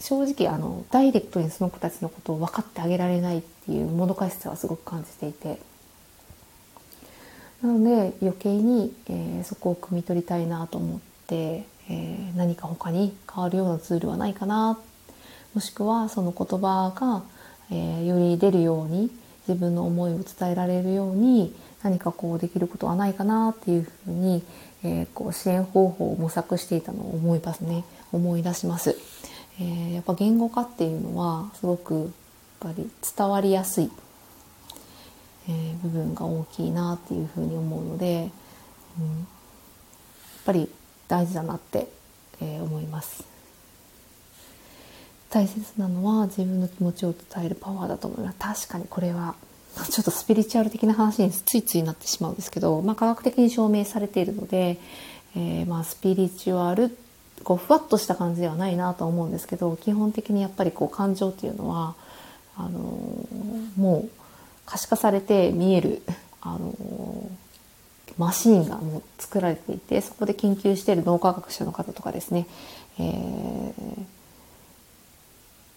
Speaker 1: 正直あのダイレクトにその子たちのことを分かってあげられないっていうもどかしさはすごく感じていて。なので余計に、えー、そこを汲み取りたいなと思って、えー、何か他に変わるようなツールはないかな。もしくはその言葉が、えー、より出るように自分の思いを伝えられるように何かこうできることはないかなっていうふうに、えー、こう支援方法を模索していたのを思いますね。思い出します、えー、やっぱ言語化っていうのはすごくやっぱり伝わりやすい、えー、部分が大きいなっていうふうに思うので、うん、やっぱり大事だなって、え思います。大切なのは自分の気持ちを伝えるパワーだと思います確かにこれはちょっとスピリチュアル的な話についついなってしまうんですけど、まあ、科学的に証明されているので、えー、まあスピリチュアルこうふわっとした感じではないなと思うんですけど基本的にやっぱりこう感情っていうのはあのー、もう可視化されて見える、あのー、マシーンがもう作られていてそこで研究している脳科学者の方とかですね、えー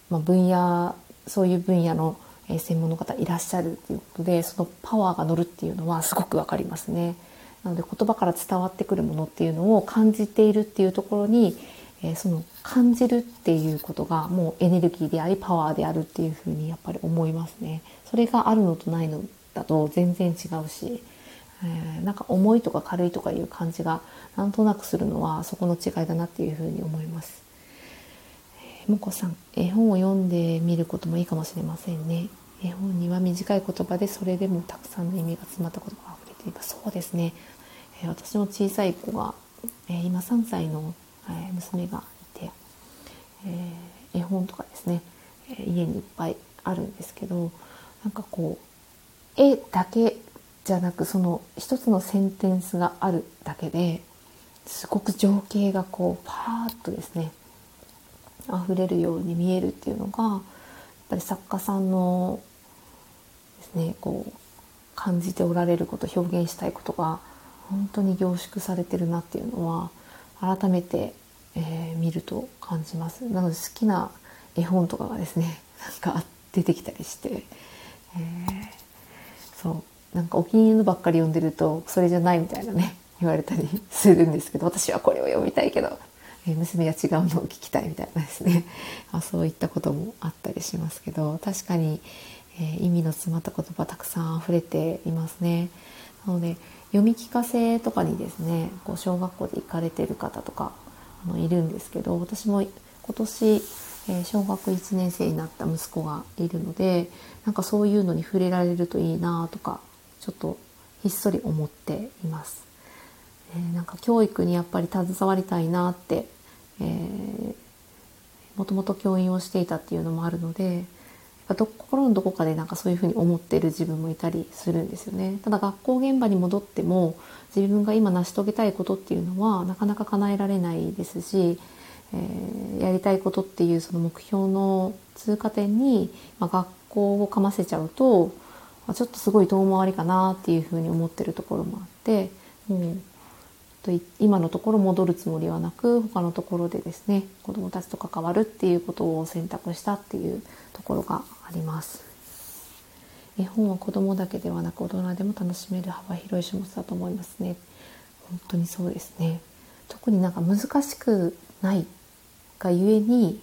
Speaker 1: まあ、分野そういう分野の専門の方いらっしゃるということでそのパワーが乗るっていうのはすごく分かりますね。なので言葉から伝わってくるものっていうのを感じているっていうところに、えー、その感じるっていうことがもうエネルギーでありパワーであるっていうふうにやっぱり思いますね。それがあるのとないのだと全然違うし、えー、なんか重いとか軽いとかいう感じがなんとなくするのはそこの違いだなっていうふうに思います。もこさん絵本を読んでみることもいいかもしれませんね絵本には短い言葉でそれでもたくさんの意味が詰まった言葉が溢れていますそうですね、え私の小さい子が、え今3歳の、え娘がいて、え、絵本とかですね、え家にいっぱいあるんですけどなんかこう絵だけじゃなくその一つのセンテンスがあるだけですごく情景がこうパーッとですね溢れるように見えるっていうのがやっぱり作家さんのですねこう感じておられること表現したいことが本当に凝縮されてるなっていうのは改めて、えー、見ると感じます。なので好きな絵本とかがですね なんか出てきたりして、えー、そう。なんかお気に入りのばっかり読んでるとそれじゃないみたいなね言われたりするんですけど私はこれを読みたいけどえ娘が違うのを聞きたいみたいなですね、あ、そういったこともあったりしますけど確かに、えー、意味の詰まった言葉たくさん溢れていますね。なので読み聞かせとかにですねこう小学校で行かれてる方とかあのいるんですけど私も今年、えー、小学1年生になった息子がいるのでなんかそういうのに触れられるといいなとかちょっとひっそり思っています。えー、なんか教育にやっぱり携わりたいなって、えー、もともと教員をしていたっていうのもあるので心のどこかでなんかそういうふうに思っている自分もいたりするんですよね。ただ学校現場に戻っても自分が今成し遂げたいことっていうのはなかなか叶えられないですし、えー、やりたいことっていうその目標の通過点に、まあ、学校をかませちゃうとちょっとすごい遠回りかなっていうふうに思ってるところもあってもうと今のところ戻るつもりはなく他のところでですね子どもたちと関わるっていうことを選択したっていうところがあります。絵本は子どもだけではなく大人でも楽しめる幅広い書物だと思いますね。本当にそうですね。特になんか難しくないがゆえに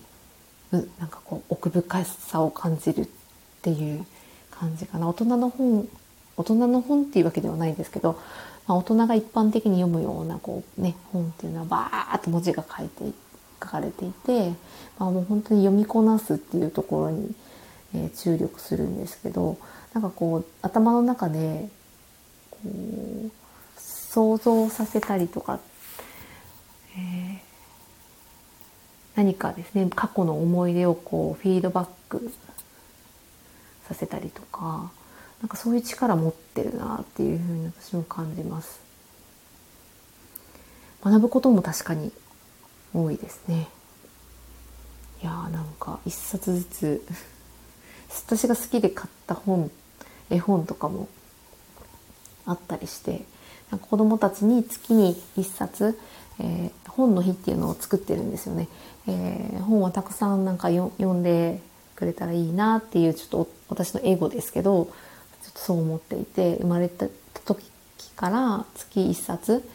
Speaker 1: なんかこう奥深さを感じるっていう感じかな大人の本大人の本っていうわけではないんですけどまあ、大人が一般的に読むようなこう、ね、本っていうのはバーッと文字が書いて書かれていて、まあ、もう本当に読みこなすっていうところに、え、注力するんですけどなんかこう頭の中でこう想像させたりとか、えー、何かですね過去の思い出をこうフィードバックさせたりとかなんかそういう力持ってるなっていうふうに私も感じます。学ぶことも確かに多いですねいやーなんか一冊ずつ私が好きで買った本絵本とかもあったりしてなんか子どもたちに月に1冊、えー、本の日っていうのを作ってるんですよね。えー、本はたくさんなんか読んでくれたらいいなっていうちょっと私のエゴですけどちょっとそう思っていて生まれた時から月1冊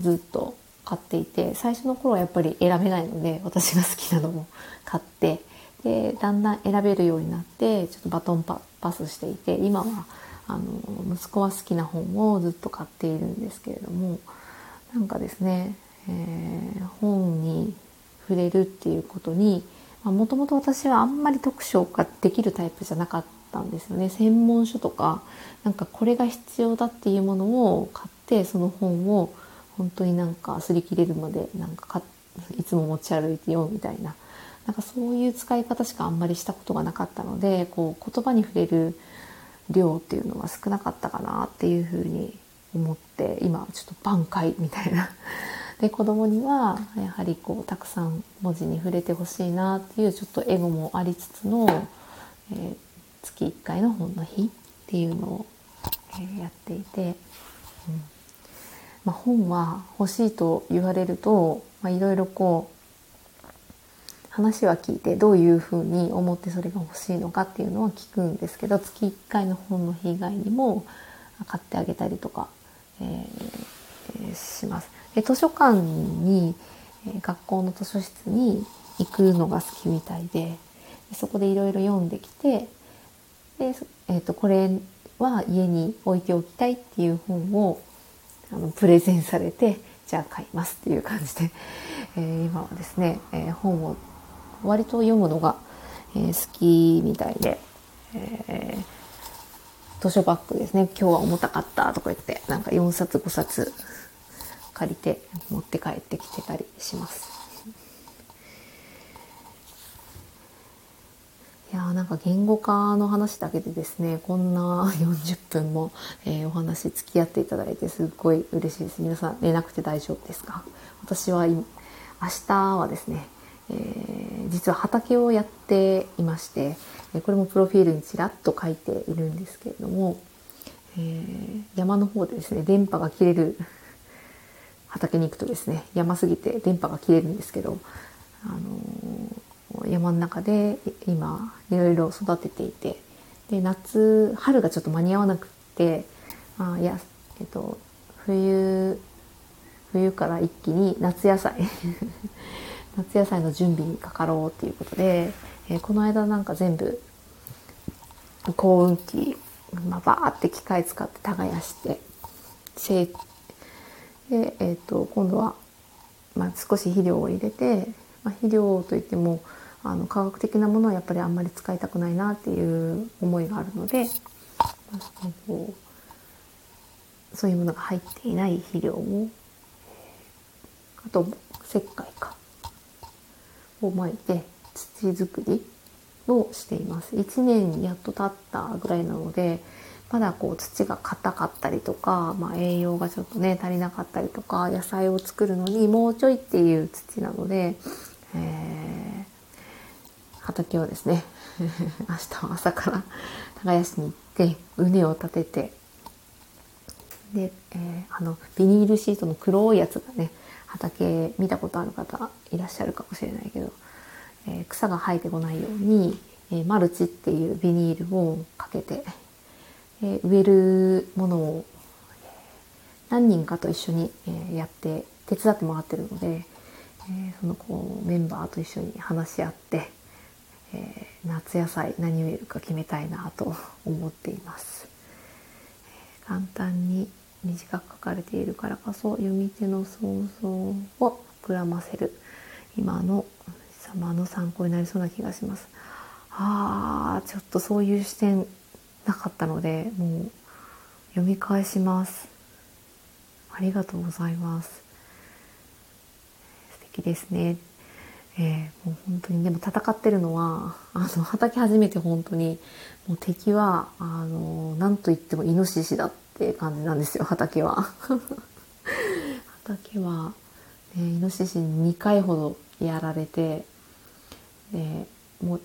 Speaker 1: ずっと買っていて最初の頃はやっぱり選べないので私が好きなのも買ってでだんだん選べるようになってちょっとバトンパスしていて今はあの息子は好きな本をずっと買っているんですけれどもなんかですね、えー、本に触れるっていうことにもともと私はあんまり読書ができるタイプじゃなかったんですよね。専門書とかなんかこれが必要だっていうものを買ってその本を本当になんか擦り切れるまでなんかいつも持ち歩いてよみたいななんかそういう使い方しかあんまりしたことがなかったのでこう言葉に触れる量っていうのは少なかったかなっていうふうに思って今ちょっと挽回みたいな。で子供にはやはりこうたくさん文字に触れてほしいなっていうちょっとエゴもありつつの、えー、月1回の本の日っていうのを、えー、やっていて、うんまあ、本は欲しいと言われるといろいろこう話は聞いてどういうふうに思ってそれが欲しいのかっていうのは聞くんですけど月1回の本の日以外にも買ってあげたりとか、えー、します。で図書館に学校の図書室に行くのが好きみたいでそこでいろいろ読んできてで、えーと、これは家に置いておきたいっていう本をあのプレゼンされてじゃあ買いますっていう感じで、えー、今はですね、えー、本を割と読むのが、えー、好きみたいで、え図書バッグですね今日は重たかったとか言ってなんか4冊5冊借りて持って帰ってきてたりします。いやなんか言語化の話だけでですねこんな 40分も、えー、お話付き合っていただいてすっごい嬉しいです。皆さん寝なくて大丈夫ですか？私は明日はですね、えー、実は畑をやっていましてこれもプロフィールにちらっと書いているんですけれども、えー、山の方でですね電波が切れる畑に行くとですね山すぎて電波が切れるんですけど、あのー、山の中で今いろいろ育てていてで夏春がちょっと間に合わなくってあいや、えっと、冬冬から一気に夏野菜 夏野菜の準備にかかろうっていうことで、えー、この間なんか全部耕運機、まあ、バーって機械使って耕してで、えーと、今度は、まあ、少し肥料を入れて、まあ、肥料といってもあの科学的なものはやっぱりあんまり使いたくないなっていう思いがあるので、そういうものが入っていない肥料をあと石灰かをまいて土作りをしています。1年やっと経ったぐらいなのでまだこう土が硬かったりとか、まあ、栄養がちょっとね足りなかったりとか野菜を作るのにもうちょいっていう土なので、えー、畑をですね 明日は朝から 耕しに行って畝を立ててで、えー、あのビニールシートの黒いやつがね畑見たことある方いらっしゃるかもしれないけど、えー、草が生えてこないように、えマルチっていうビニールをかけてえ植えるものを何人かと一緒に、えやって手伝ってもらってるので、えそのこうメンバーと一緒に話し合って、え夏野菜何植えるか決めたいなと思っています。え簡単に短く書かれているからこそ読み手の想像を膨らませる今の様の参考になりそうな気がします。あーちょっとそういう視点なかったのでもう読み返しますありがとうございます素敵ですねえー、もう本当にでも戦ってるのはあの畑始めて本当にもう敵はあの何と言ってもイノシシだって感じなんですよ畑は。畑は、ね、イノシシに2回ほどやられてでもう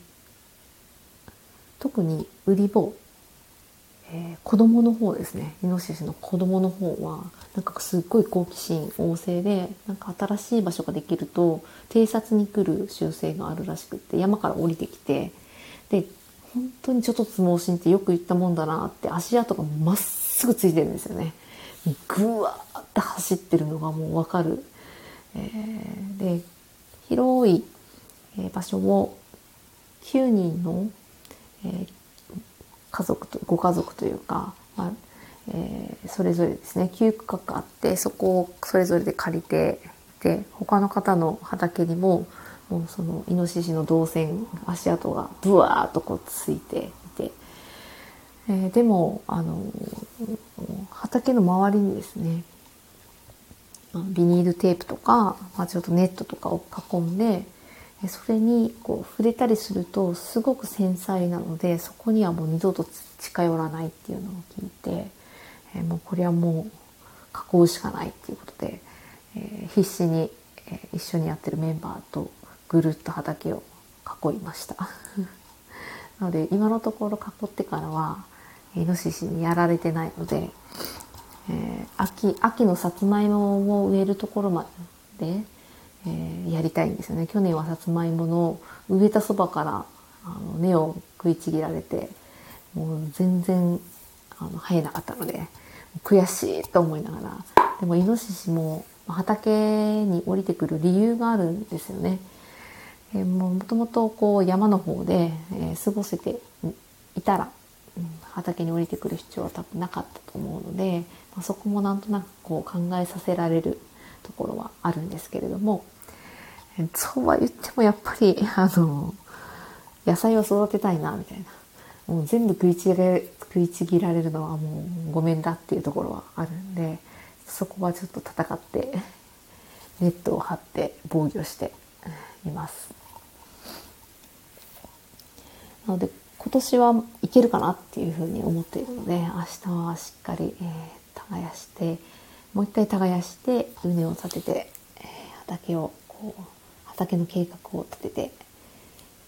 Speaker 1: 特にウリ坊えー、子供の方ですね。イノシシの子供の方はなんかすっごい好奇心旺盛でなんか新しい場所ができると偵察に来る習性があるらしくって山から降りてきてで本当にちょっとつ盲信ってよく言ったもんだなって足跡がまっすぐついてるんですよね。ぐわーって走ってるのがもうわかる。えー、で広い場所を9人の、えー、家族とご家族というか、まあえー、それぞれですね。9区画あってそこをそれぞれで借りてで他の方の畑にももうそのイノシシの動線足跡がブワーッとこうついていて、えー、でもあの畑の周りにですねビニールテープとか、まあ、ちょっとネットとかを囲んでそれにこう触れたりするとすごく繊細なのでそこにはもう二度と近寄らないっていうのを聞いて、えー、もうこれはもう囲うしかないっていうことで、えー、必死に、えー、一緒にやってるメンバーとぐるっと畑を囲いました。なので今のところ囲ってからはイノシシにやられてないので、え、秋秋のさつまいもを植えるところまでえ、やりたいんですよね。去年はさつまいもの植えたそばからあの根を食いちぎられてもう全然あの生えなかったので悔しいと思いながらでもイノシシも畑に降りてくる理由があるんですよね。え、もともとこう山の方で、え、過ごせていたら、うん、畑に降りてくる必要は多分なかったと思うので、まあ、そこもなんとなくこう考えさせられるところはあるんですけれどもえそうは言ってもやっぱりあの野菜を育てたいなみたいなもう全部食いちぎられ食いちぎられるのはもうごめんだっていうところはあるんでそこはちょっと戦ってネットを張って防御しています。なので今年はいけるかなっていうふうに思っているので明日はしっかり、えー、耕してもう一回耕して畝を立てて、えー、畑をこう畑の計画を立てて、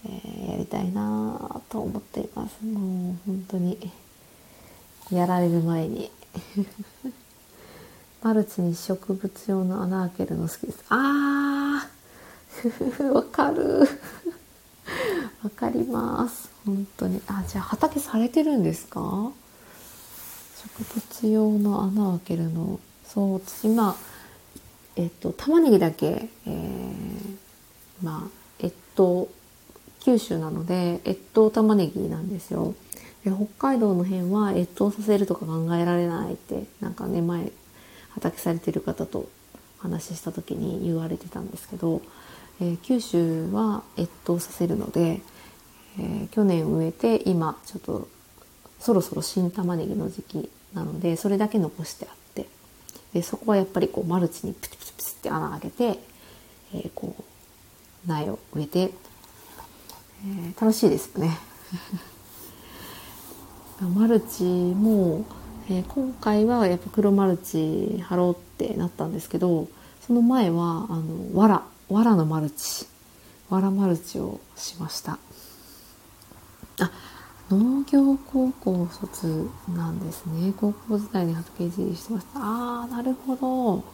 Speaker 1: えー、やりたいなと思っています。もう本当にやられる前に。マルチに植物用の穴開けるの好きです。あー わかる。わかります。本当に。あじゃあ畑されてるんですか？植物用の穴開けるの。そう今えっと玉ねぎだけ、えー、まあ越冬九州なので越冬玉ねぎなんですよ。で北海道の辺は越冬させるとか考えられないってなんかね前畑されてる方とお話しした時に言われてたんですけど、えー、九州は越冬させるので、えー、去年植えて今ちょっとそろそろ新玉ねぎの時期なのでそれだけ残してあってでそこはやっぱりこうマルチにプチプチプチって穴開けて、えー、こう苗を植えて、えー、楽しいですよね。マルチも、えー、今回はやっぱ黒マルチ貼ろうってなったんですけどその前はあのわらわらのマルチわらマルチをしました。あ農業高校卒なんですね。高校時代に畑いじりしてました。あーなるほど。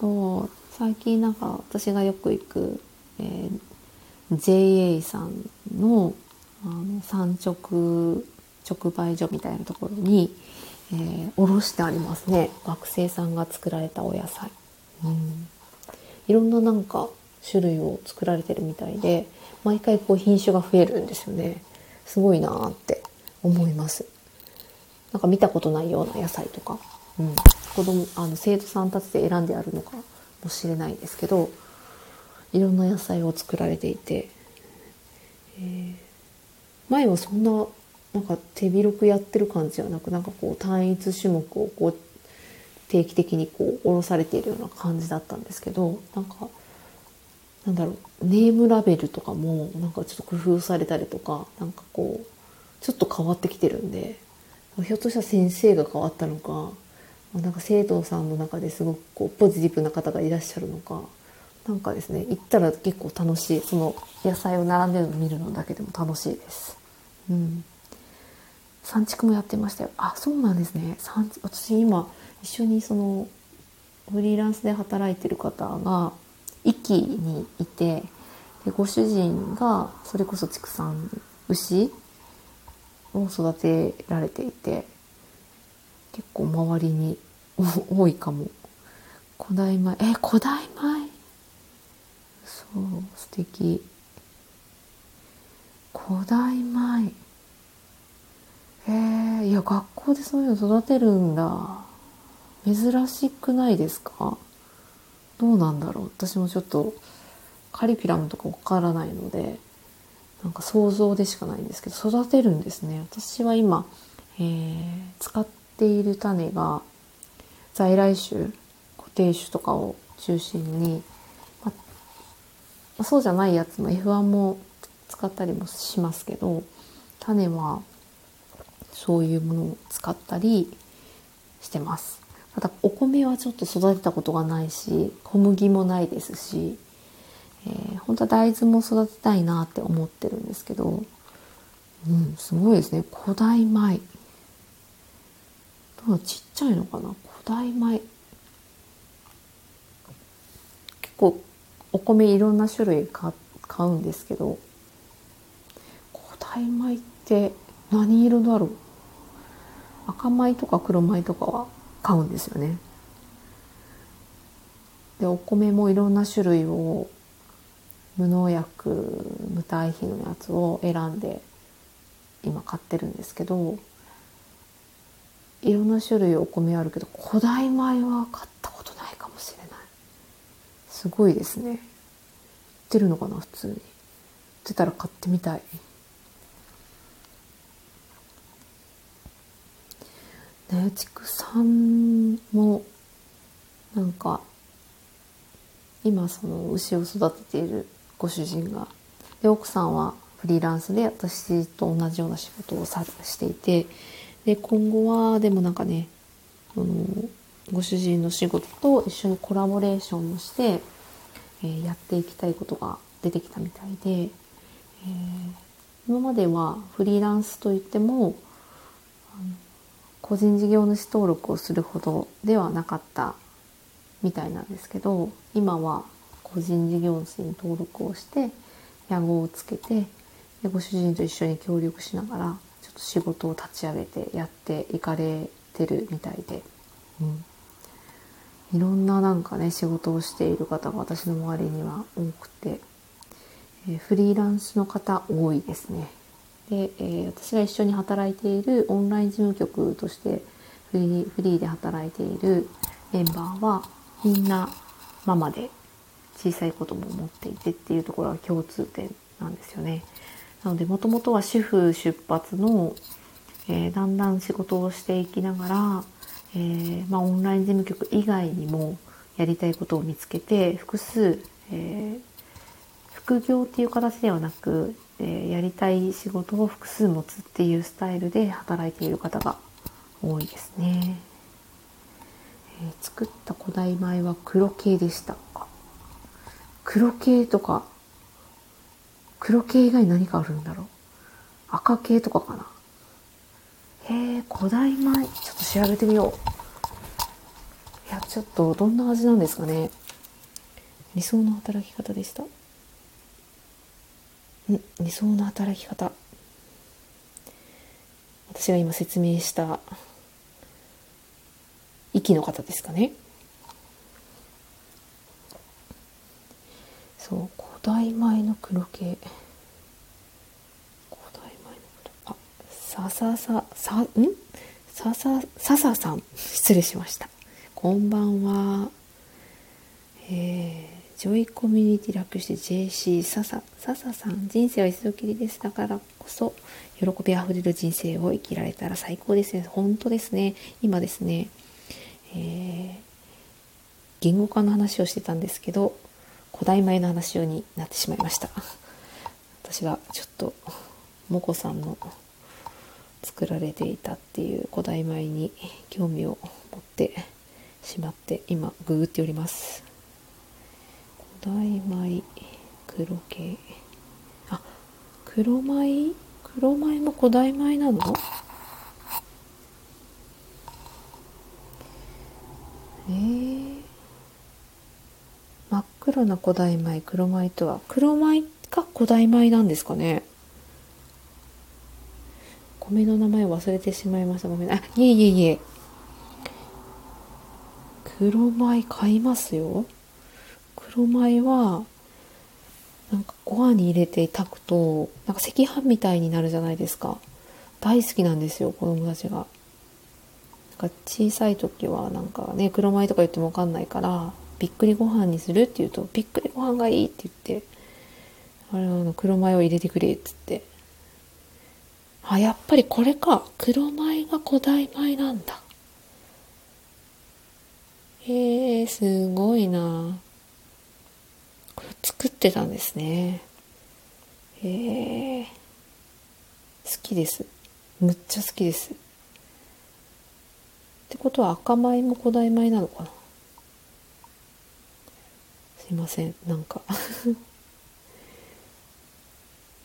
Speaker 1: そう最近なんか私がよく行くえー、JA さんのあの産直直売所みたいなところに、えー、卸してありますね。学生さんが作られたお野菜、うん、いろんななんか種類を作られてるみたいで毎回こう品種が増えるんですよね。すごいなーって思います。なんか見たことないような野菜とか、うん、子供あの生徒さんたちで選んであるのかもしれないですけどいろんな野菜を作られていて、えー、前はそんななんか手広くやってる感じではなくなんかこう単一種目をこう定期的にこう下ろされているような感じだったんですけどなんかなんだろうネームラベルとかもなんかちょっと工夫されたりとかなんかこうちょっと変わってきてるんでひょっとしたら先生が変わったのかなんか生徒さんの中ですごくこうポジティブな方がいらっしゃるのかなんかですね行ったら結構楽しい。その野菜を並んでるの見るのだけでも楽しいです、うん、産畜もやってましたよ。あそうなんですね。産私今一緒にそのフリーランスで働いてる方が壱岐にいてでご主人がそれこそ畜産牛を育てられていて結構周りに多いかも。古代米。え古代米？そう素敵。古代米。えー、いや学校でそういうの育てるんだ。珍しくないですか？どうなんだろう。私もちょっとカリキュラムとかわからないのでなんか想像でしかないんですけど育てるんですね。私は今、えー、使っている種が在来種固定種とかを中心に、そうじゃないやつも F1 も使ったりもしますけど種はそういうものを使ったりしてます。ただお米はちょっと育てたことがないし小麦もないですし、えー、本当は大豆も育てたいなって思ってるんですけど、うん、すごいですね。古代米。どうちっちゃいのかな？古代米。結構お米いろんな種類買うんですけど古代米って何色だろう？赤米とか黒米とかは買うんですよね。でお米もいろんな種類を無農薬無堆肥のやつを選んで今買ってるんですけどいろんな種類お米あるけど古代米は買ったことないかもしれないすごいですね。売ってるのかな普通に。売ってたら買ってみたい。ね畜産もなんか今その牛を育てているご主人がで奥さんはフリーランスで私と同じような仕事をさしていてで今後はでもなんかねあのご主人の仕事と一緒にコラボレーションをして、えー、やっていきたいことが出てきたみたいで、えー、今まではフリーランスといっても個人事業主登録をするほどではなかったみたいなんですけど今は個人事業主に登録をして屋号をつけてでご主人と一緒に協力しながらちょっと仕事を立ち上げてやっていかれてるみたいで、うん、いろんななんかね仕事をしている方が私の周りには多くて、え、フリーランスの方多いですね。で、え、私が一緒に働いているオンライン事務局としてフリーフリーで働いているメンバーはみんなママで小さい子供を持っていてっていうところが共通点なんですよね。なのでもともとは主婦出発の、えー、だんだん仕事をしていきながら、えー、まあ、オンライン事務局以外にもやりたいことを見つけて複数、えー、副業っていう形ではなくえやりたい仕事を複数持つっていうスタイルで働いている方が多いですね。え、作った古代米は黒系でした。黒系とか、黒系以外に何かあるんだろう？赤系とかかな？へえ、古代米。ちょっと調べてみよう。いや、ちょっとどんな味なんですかね。理想の働き方でした。ん理想の働き方私が今説明した息の方ですかねそう古代米の黒系古代米の黒あささささん？さささささん。失礼しました。こんばんは。えージョイコミュニティ楽して JC 笹笹さん。人生は一度きりですだからこそ喜びあふれる人生を生きられたら最高ですね。本当ですね。今ですね、えー、言語化の話をしてたんですけど古代米の話になってしまいました。私がちょっともこさんの作られていたっていう古代米に興味を持ってしまって今ググっております。古代米黒系あ黒米？黒米も古代米なの？えー、真っ黒な古代米黒米とは？黒米か古代米なんですかね？米の名前を忘れてしまいましたごめん。あいえいえいえ黒米買いますよ黒米はなん。かご飯に入れて炊くとなん。か赤飯みたいになるじゃないですか大好きなん。ですよ子供たちがなん。か小さい時はなん。かね黒米とか言っても分かん。ないからびっくりご飯にするって言うとびっくりご飯がいいって言ってあれあの黒米を入れてくれっつってあやっぱりこれか。黒米が古代米なんだ。へえすごいな。これ作ってたんですね。へえ好きです。むっちゃ好きです。ってことは赤米も古代米なのかな。すいませんなんか。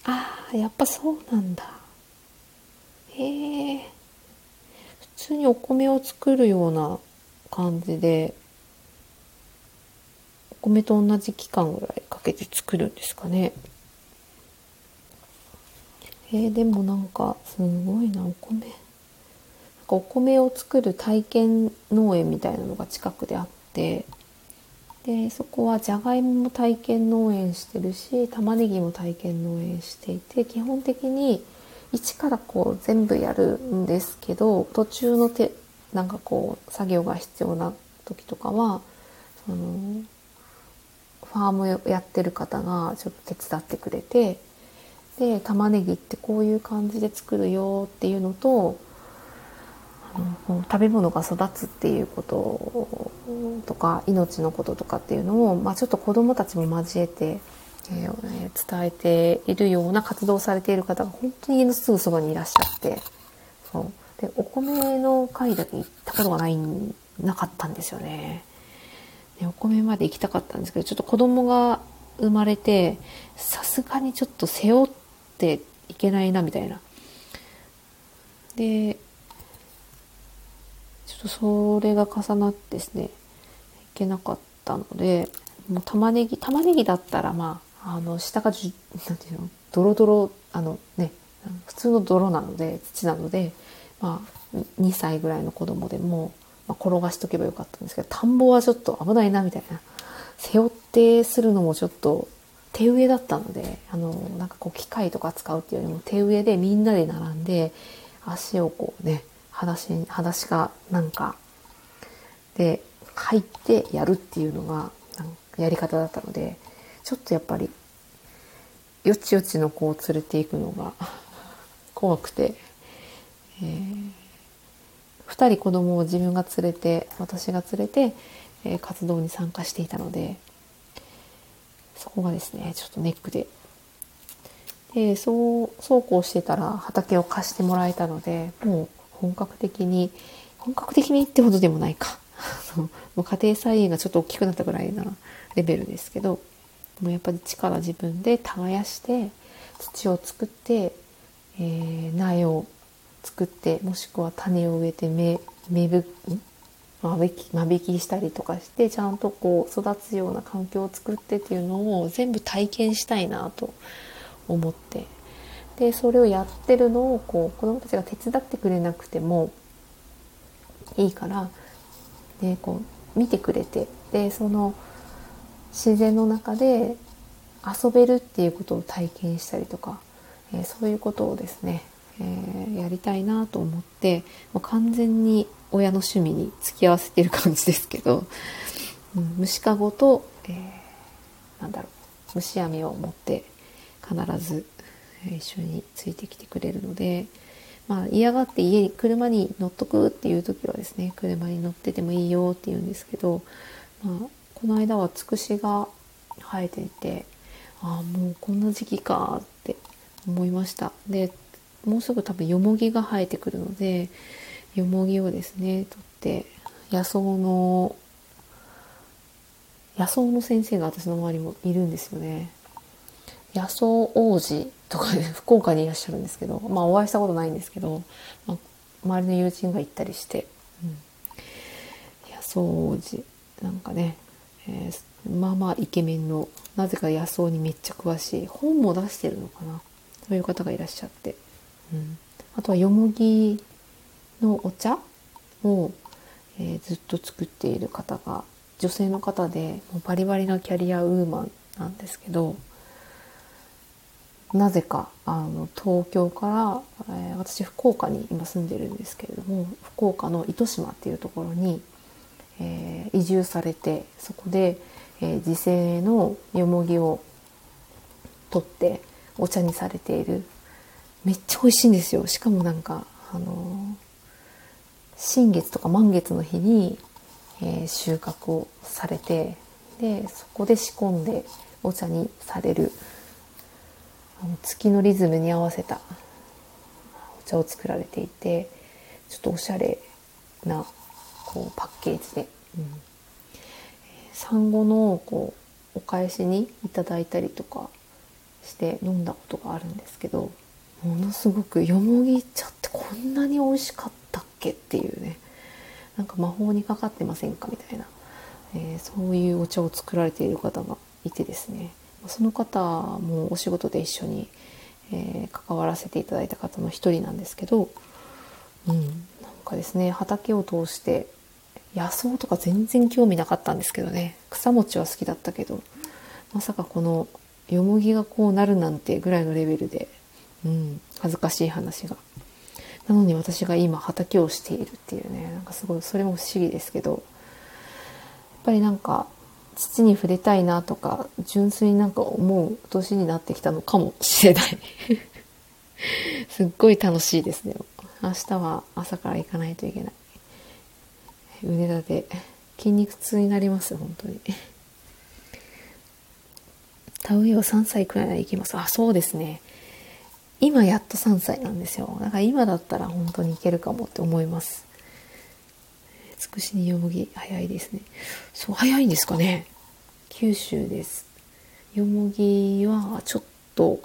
Speaker 1: ああやっぱそうなんだ。へえ普通にお米を作るような感じでお米と同じ期間ぐらいかけて作るんですかね。えー、でもなんかすごいなお米。なんかお米を作る体験農園みたいなのが近くであってでそこはじゃがいもも体験農園してるし玉ねぎも体験農園していて基本的に一からこう全部やるんですけど途中の手なんかこう作業が必要な時とかはそのファームやってる方がちょっと手伝ってくれてで玉ねぎってこういう感じで作るよっていうのと食べ物が育つっていうこととか命のこととかっていうのを、まあ、ちょっと子どもたちも交えて、えー、伝えているような活動をされている方が本当に家のすぐそばにいらっしゃってそう。でお米の会だけ行ったことがないなかったんですよね。でお米まで行きたかったんですけどちょっと子供が生まれてさすがにちょっと背負っていけないなみたいな。でちょっとそれが重なってですねいけなかったのでもう玉ねぎ玉ねぎだったらまああの下がじなんていうの？ドロドロあのね普通の泥なので土なのでまあ2歳ぐらいの子供でも、まあ、転がしとけばよかったんですけど田んぼはちょっと危ないなみたいな。背負ってするのもちょっと手植えだったのであのなんかこう機械とか使うっていうよりも手植えでみんなで並んで足をこうね裸足裸足かなんかで入ってやるっていうのがやり方だったのでちょっとやっぱりよちよちの子を連れていくのが 怖くて、えー、2人子供を自分が連れて私が連れて、えー、活動に参加していたのでそこがですねちょっとネックで。でそうそうこうしてたら畑を貸してもらえたのでもう本格的に本格的にってほどでもないか。もう家庭菜園がちょっと大きくなったぐらいなレベルですけどもうやっぱり力自分で耕して土を作って、えー、苗を作ってもしくは種を植えて芽芽ぶ間引き間引きしたりとかしてちゃんとこう育つような環境を作ってっていうのを全部体験したいなと思って。でそれをやってるのをこう子どもたちが手伝ってくれなくてもいいからでこう見てくれて。でその自然の中で遊べるっていうことを体験したりとか、えー、そういうことをですね、えー、やりたいなと思ってもう完全に親の趣味に付き合わせてる感じですけど、うん、虫かごと、えー、なんだろう虫網を持って必ず一緒についてきてくれるので、まあ、嫌がって家に車に乗っとくっていう時はですね車に乗っててもいいよって言うんですけど、まあ、この間はつくしが生えていてああもうこんな時期かって思いました。でもうすぐ多分よもぎが生えてくるのでよもぎをですね取って野草の野草の先生が私の周りもいるんですよね。野草王子とかで 福岡にいらっしゃるんですけど、まあお会いしたことないんですけど、まあ、周りの友人が行ったりして、うん、野草寺なんかね、えー、まあまあイケメンのなぜか野草にめっちゃ詳しい本も出してるのかなそういう方がいらっしゃって、うん、あとはよもぎのお茶を、えー、ずっと作っている方が女性の方でもうバリバリのキャリアウーマンなんですけどなぜかあの東京から、えー、私福岡に今住んでるんですけれども福岡の糸島っていうところに、えー、移住されてそこで、えー、自生のよもぎを取ってお茶にされている。めっちゃ美味しいんですよ。しかもなんかあの新月とか満月の日に、え収穫をされてでそこで仕込んでお茶にされる。あの月のリズムに合わせたお茶を作られていてちょっとおしゃれなこうパッケージで、うん、産後のこうお返しにいただいたりとかして飲んだことがあるんですけどものすごくよもぎ茶ってこんなに美味しかったっけっていうね。なんか魔法にかかってませんかみたいな、えー、そういうお茶を作られている方がいてですね。その方もお仕事で一緒に、えー、関わらせていただいた方の一人なんですけど、うん、なんかですね畑を通して野草とか全然興味なかったんですけどね。草餅は好きだったけどまさかこのよもぎがこうなるなんてぐらいのレベルで、うん、恥ずかしい話が。なのに私が今畑をしているっていうねなんかすごいそれも不思議ですけどやっぱりなんか土に触れたいなとか純粋になんか思う年になってきたのかもしれない。すっごい楽しいですね。明日は朝から行かないといけない。腕立て筋肉痛になります本当に。田植えは3歳くらいなら行きます。あそうですね。今やっと3歳なんですよ。だから今だったら本当にいけるかもって思います。つくしによもぎ早いですね。そう早いんですかね。九州です。よもぎはちょっと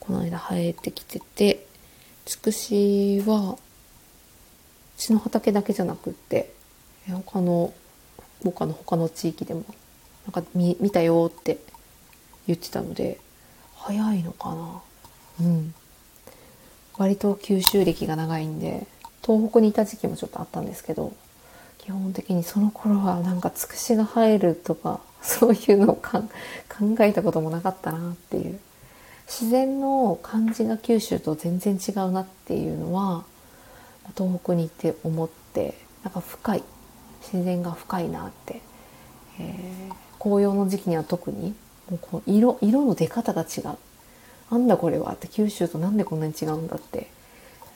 Speaker 1: この間生えてきててつくしはうちの畑だけじゃなくって他の他の他の地域でもなんか見見たよって言ってたので早いのかな。うん。割と九州歴が長いんで東北にいた時期もちょっとあったんですけど基本的にその頃はなんかつくしが生えるとか そういうのを考えたこともなかったなっていう。自然の感じが九州と全然違うなっていうのは東北に行って思ってなんか深い自然が深いなって、えー、紅葉の時期には特にもうこう色色の出方が違う。なんだこれはって九州となんでこんなに違うんだって、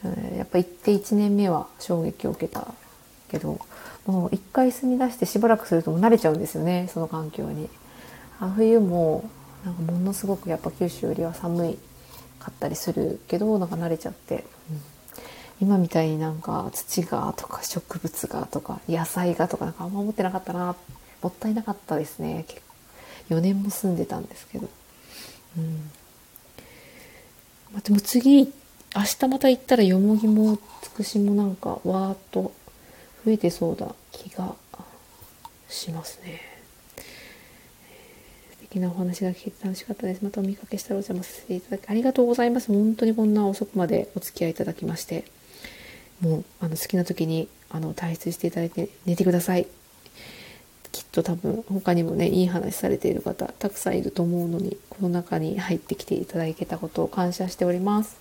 Speaker 1: えー、やっぱ行って1年目は衝撃を受けたけどもう一回住み出してしばらくすると慣れちゃうんですよねその環境に。あ冬もなんかものすごくやっぱ九州よりは寒いかったりするけどなんか慣れちゃって、うん、今みたいになんか土がとか植物がとか野菜がとかなんかあんま思ってなかったなもったいなかったですね4年も住んでたんですけど。うんまあ、でも次明日また行ったらよもぎもつくしもなんかわーっと増えてそうな気がしますね。素敵なお話が聞いて楽しかったです。またお見かけしたらお邪魔させていただきありがとうございます。本当にこんな遅くまでお付き合いいただきまして、もうあの好きな時にあの退出していただいて寝てください。きっと多分他にもねいい話されている方たくさんいると思うのにこの中に入ってきていただけたことを感謝しております。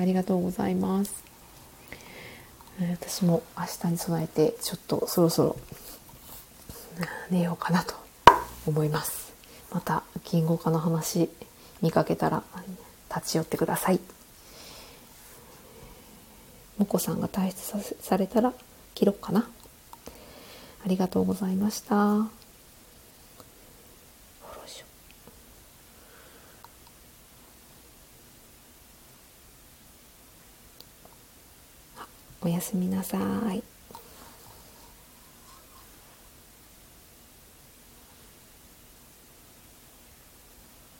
Speaker 1: ありがとうございます。私も明日に備えてちょっとそろそろ寝ようかなと思いますまた言語化の話見かけたら立ち寄ってくださいもこさんが退出されたら切ろうかな。ありがとうございました。おやすみなさい。